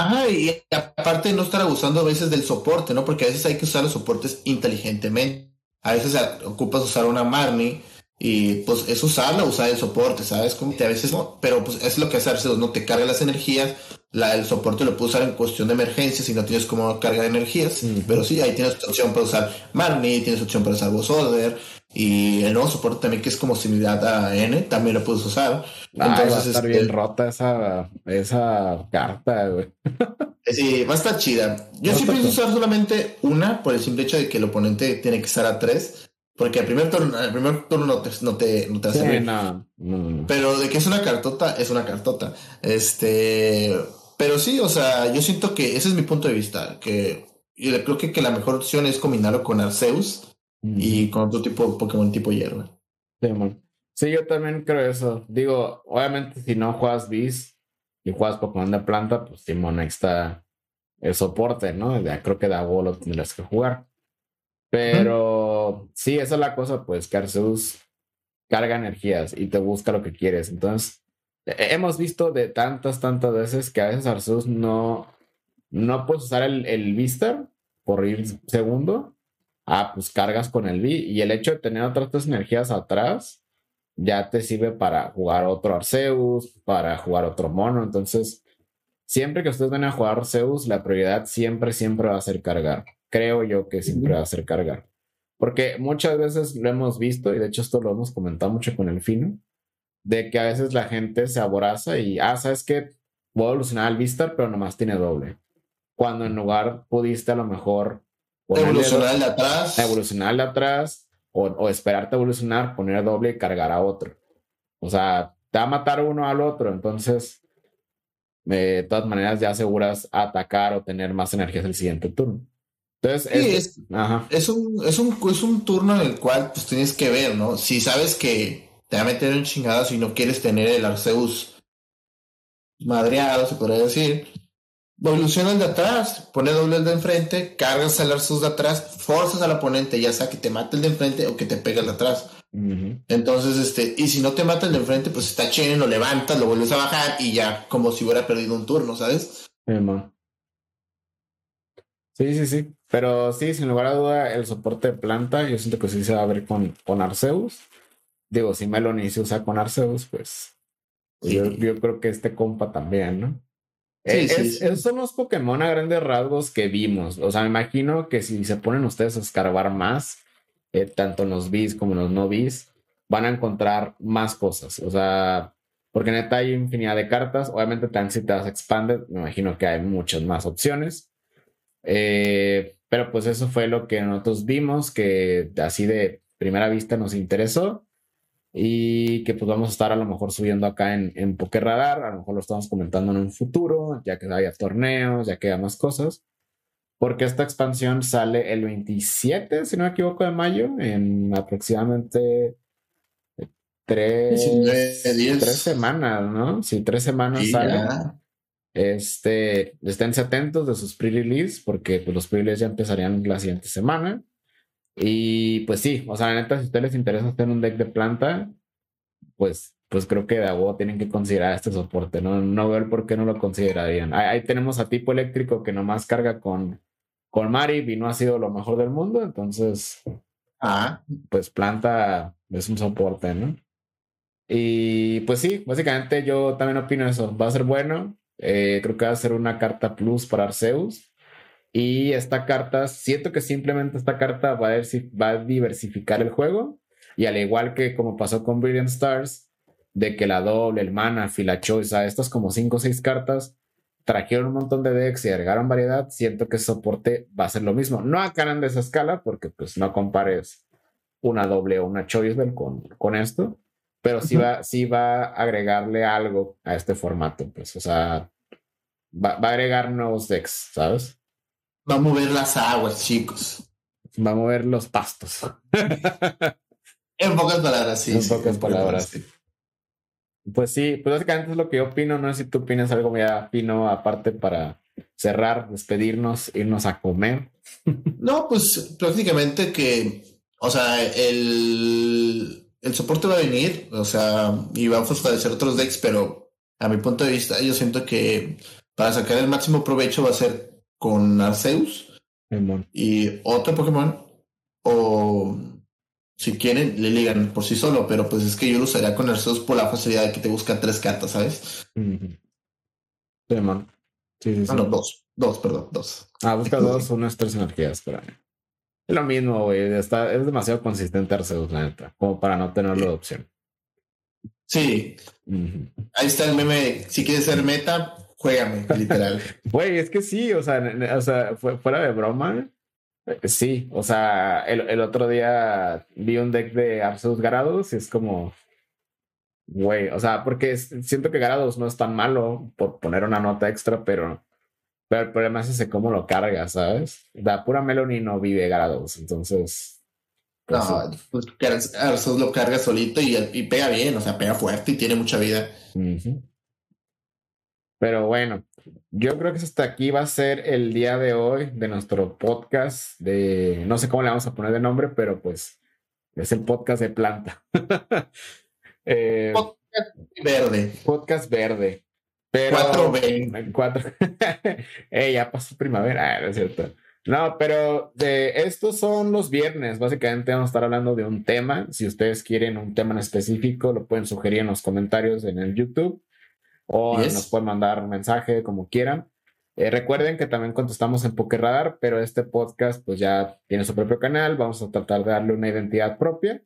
Ajá, y aparte no estar abusando a veces del soporte, ¿no? Porque a veces hay que usar los soportes inteligentemente. A veces ocupas usar una Marnie y pues es usarla, usar el soporte, ¿sabes? Como que a veces no, pero pues es lo que hace Arceus, no te carga las energías, la, el soporte lo puedes usar en cuestión de emergencia si no tienes como carga de energías, pero sí, ahí tienes opción para usar Marnie, tienes opción para usar Bosolder, y el nuevo soporte también, que es como similar a N, también lo puedes usar. Entonces, va a estar bien este, rota esa, esa carta, güey. Sí, va a estar chida. Yo sí pienso usar solamente una por el simple hecho de que el oponente tiene que estar a tres. Porque el primer turno, el primer turno no te, no te, no te hace Pero de que es una cartota, es una cartota. Este. Pero sí, o sea, yo siento que ese es mi punto de vista. Que yo creo que, que la mejor opción es combinarlo con Arceus y con otro tipo de Pokémon tipo hierba. Sí, yo también creo eso. Digo, obviamente si no juegas Beast y juegas Pokémon de planta, pues Simón ahí está el soporte, ¿no? Ya creo que de agua lo tendrás que jugar. Pero sí, esa es la cosa, pues que Arceus carga energías y te busca lo que quieres. Entonces, hemos visto de tantas, tantas veces que a veces Arceus no, no puedes usar el, el Vistar por ir segundo ah, pues cargas con el B y el hecho de tener otras tres energías atrás ya te sirve para jugar otro Arceus, para jugar otro mono. Entonces, siempre que ustedes van a jugar Arceus, la prioridad siempre, siempre va a ser cargar. Creo yo que siempre va a ser cargar. Porque muchas veces lo hemos visto, y de hecho esto lo hemos comentado mucho con el Fino, de que a veces la gente se aboraza y, ah, ¿sabes qué? Voy a evolucionar al Vistar, pero nomás tiene doble. Cuando en lugar pudiste a lo mejor Evolucionar de atrás. Evolucionar de atrás. O, o, esperarte a evolucionar, poner doble y cargar a otro. O sea, te va a matar uno al otro. Entonces, de todas maneras, ya aseguras atacar o tener más energías el siguiente turno. Entonces, es, es, un, es, un, es un turno en el cual pues tienes que ver, ¿no? Si sabes que te va a meter en chingadas y no quieres tener el Arceus madreado, se podría decir, Evoluciona el de atrás, pone doble el de enfrente, cargas al Arceus de atrás, forzas al oponente, ya sea que te mate el de enfrente o que te pegue el de atrás. Entonces, este, y si no te mata el de enfrente, pues está chido, lo levantas, lo vuelves a bajar y ya, como si hubiera perdido un turno, ¿sabes? Sí, sí, sí. Pero sí, sin lugar a duda, el soporte de planta, yo siento que sí se va a ver con, con Arceus. Digo, si Melanie se usa con Arceus, pues yo, yo creo que este compa también, ¿no? Eh, esos son los Pokémon a grandes rasgos que vimos. O sea, me imagino que si se ponen ustedes a escarbar más, eh, tanto en los bis como en los no bis, van a encontrar más cosas. O sea, porque neta hay infinidad de cartas. Obviamente, tan si te das Expanded, me imagino que hay muchas más opciones. Eh, pero pues eso fue lo que nosotros vimos, que así de primera vista nos interesó y que pues vamos a estar a lo mejor subiendo acá en, en Radar, a lo mejor lo estamos comentando en un futuro, ya que haya torneos, ya que haya más cosas, porque esta expansión sale el 27, si no me equivoco, de mayo, en aproximadamente tres, tres semanas, ¿no? Sí, tres semanas sale. Este, esténse atentos de sus pre-release, porque pues, los pre-release ya empezarían la siguiente semana. Y pues sí, o sea, la neta, si a ustedes les interesa hacer un deck de planta, pues, pues creo que de agua tienen que considerar este soporte, ¿no? No veo el por qué no lo considerarían. Ahí, tenemos a tipo eléctrico que nomás carga con, con Marip y no ha sido lo mejor del mundo, entonces, ah. pues planta es un soporte, ¿no? Y pues sí, básicamente yo también opino eso. Va a ser bueno. Eh, creo que va a ser una carta plus para Arceus. Y esta carta, siento que simplemente esta carta va a, va a diversificar el juego. Y al igual que como pasó con Brilliant Stars, de que la doble, el mana, fila choice, a estas como 5 o 6 cartas, trajeron un montón de decks y agregaron variedad, siento que soporte va a ser lo mismo. No a de esa escala, porque pues no compares una doble o una choice con, con esto, pero sí va, sí va a agregarle algo a este formato, pues, o sea, va, va a agregar nuevos decks, ¿sabes? Va a mover las aguas, chicos. Va a mover los pastos. en pocas palabras, sí. En pocas palabras. Pues sí, pues básicamente es lo que yo opino. No sé si tú opinas algo ya fino aparte para cerrar, despedirnos, irnos a comer. No, pues prácticamente que, o sea, el, el soporte va a venir, o sea, y va a fortalecer otros decks, pero a mi punto de vista, yo siento que para sacar el máximo provecho va a ser con Arceus y otro Pokémon, o si quieren, le ligan por sí solo, pero pues es que yo lo usaría con Arceus por la facilidad de que te busca tres cartas, ¿sabes? Man. Sí, sí, sí. Ah, no, dos. Dos, perdón, dos. Ah, busca dos, unas tres energías, pero es lo mismo, güey. Está, es demasiado consistente Arceus, la neta, como para no tenerlo de opción. Sí. Ahí está el meme. Si quieres ser meta, juégame, literal. Güey, es que sí, o sea, o sea, fuera de broma. Eh, sí, o sea, el, el, otro día vi un deck de Arceus Garados y es como, güey, o sea, porque siento que Garados no es tan malo por poner una nota extra, pero, pero el problema es ese cómo lo carga, ¿sabes? Da pura Melanie no vive Garados, entonces. Pues no, pues Arceus lo carga solito y, y, pega bien, o sea, pega fuerte y tiene mucha vida. Pero bueno, yo creo que hasta aquí va a ser el día de hoy de nuestro podcast de, no sé cómo le vamos a poner de nombre, pero pues es el podcast de planta. eh, podcast verde. Podcast verde. Pero, 420. Cuatro, eh, ya pasó primavera, ah, es cierto. No, pero de estos son los viernes. Básicamente vamos a estar hablando de un tema. Si ustedes quieren un tema en específico, lo pueden sugerir en los comentarios en el YouTube o nos pueden mandar un mensaje como quieran. Eh, recuerden que también contestamos en Poker Radar, pero este podcast pues ya tiene su propio canal, vamos a tratar de darle una identidad propia.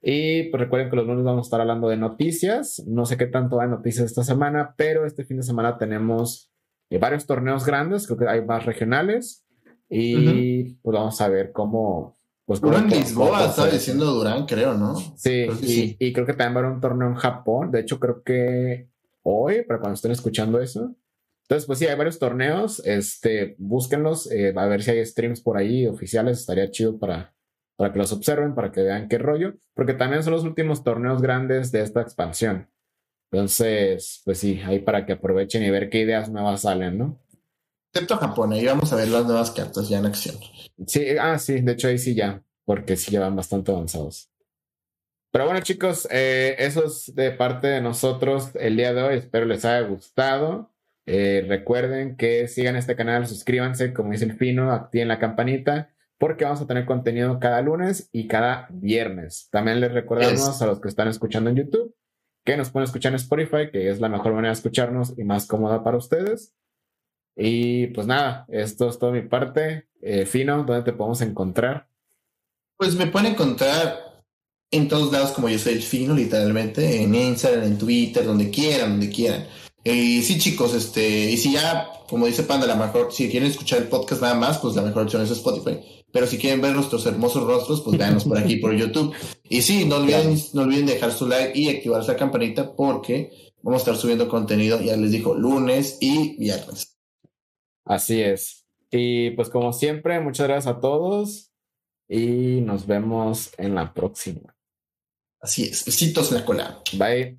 Y pues recuerden que los lunes vamos a estar hablando de noticias, no sé qué tanto hay noticias esta semana, pero este fin de semana tenemos eh, varios torneos grandes, creo que hay más regionales. Y pues vamos a ver cómo... Pues, Durán Lisboa, está diciendo Durán, creo, ¿no? Sí, y, sí, y creo que también va a haber un torneo en Japón, de hecho creo que hoy, para cuando estén escuchando eso. Entonces, pues sí, hay varios torneos, este, búsquenlos, eh, a ver si hay streams por ahí oficiales, estaría chido para, para que los observen, para que vean qué rollo, porque también son los últimos torneos grandes de esta expansión. Entonces, pues sí, ahí para que aprovechen y ver qué ideas nuevas salen, ¿no? Excepto Japón, ahí vamos a ver las nuevas cartas ya en acción. Sí, ah, sí, de hecho ahí sí ya, porque sí ya van bastante avanzados. Pero bueno, chicos, eh, eso es de parte de nosotros el día de hoy. Espero les haya gustado. Eh, recuerden que sigan este canal, suscríbanse, como dice el fino, activen la campanita, porque vamos a tener contenido cada lunes y cada viernes. También les recordamos a los que están escuchando en YouTube que nos pueden escuchar en Spotify, que es la mejor manera de escucharnos y más cómoda para ustedes. Y pues nada, esto es todo mi parte. Eh, fino, ¿dónde te podemos encontrar? Pues me pueden encontrar en todos lados como yo soy el fino, literalmente, en Instagram, en Twitter, donde quieran, donde quieran. Y sí, chicos, este, y si ya, como dice Panda, la mejor, si quieren escuchar el podcast nada más, pues la mejor opción es Spotify. Pero si quieren ver nuestros hermosos rostros, pues véanos por aquí por YouTube. Y sí, no olviden, no olviden dejar su like y activar la campanita porque vamos a estar subiendo contenido, ya les digo, lunes y viernes. Así es. Y pues como siempre, muchas gracias a todos y nos vemos en la próxima. Así es. Besitos la cola. Bye.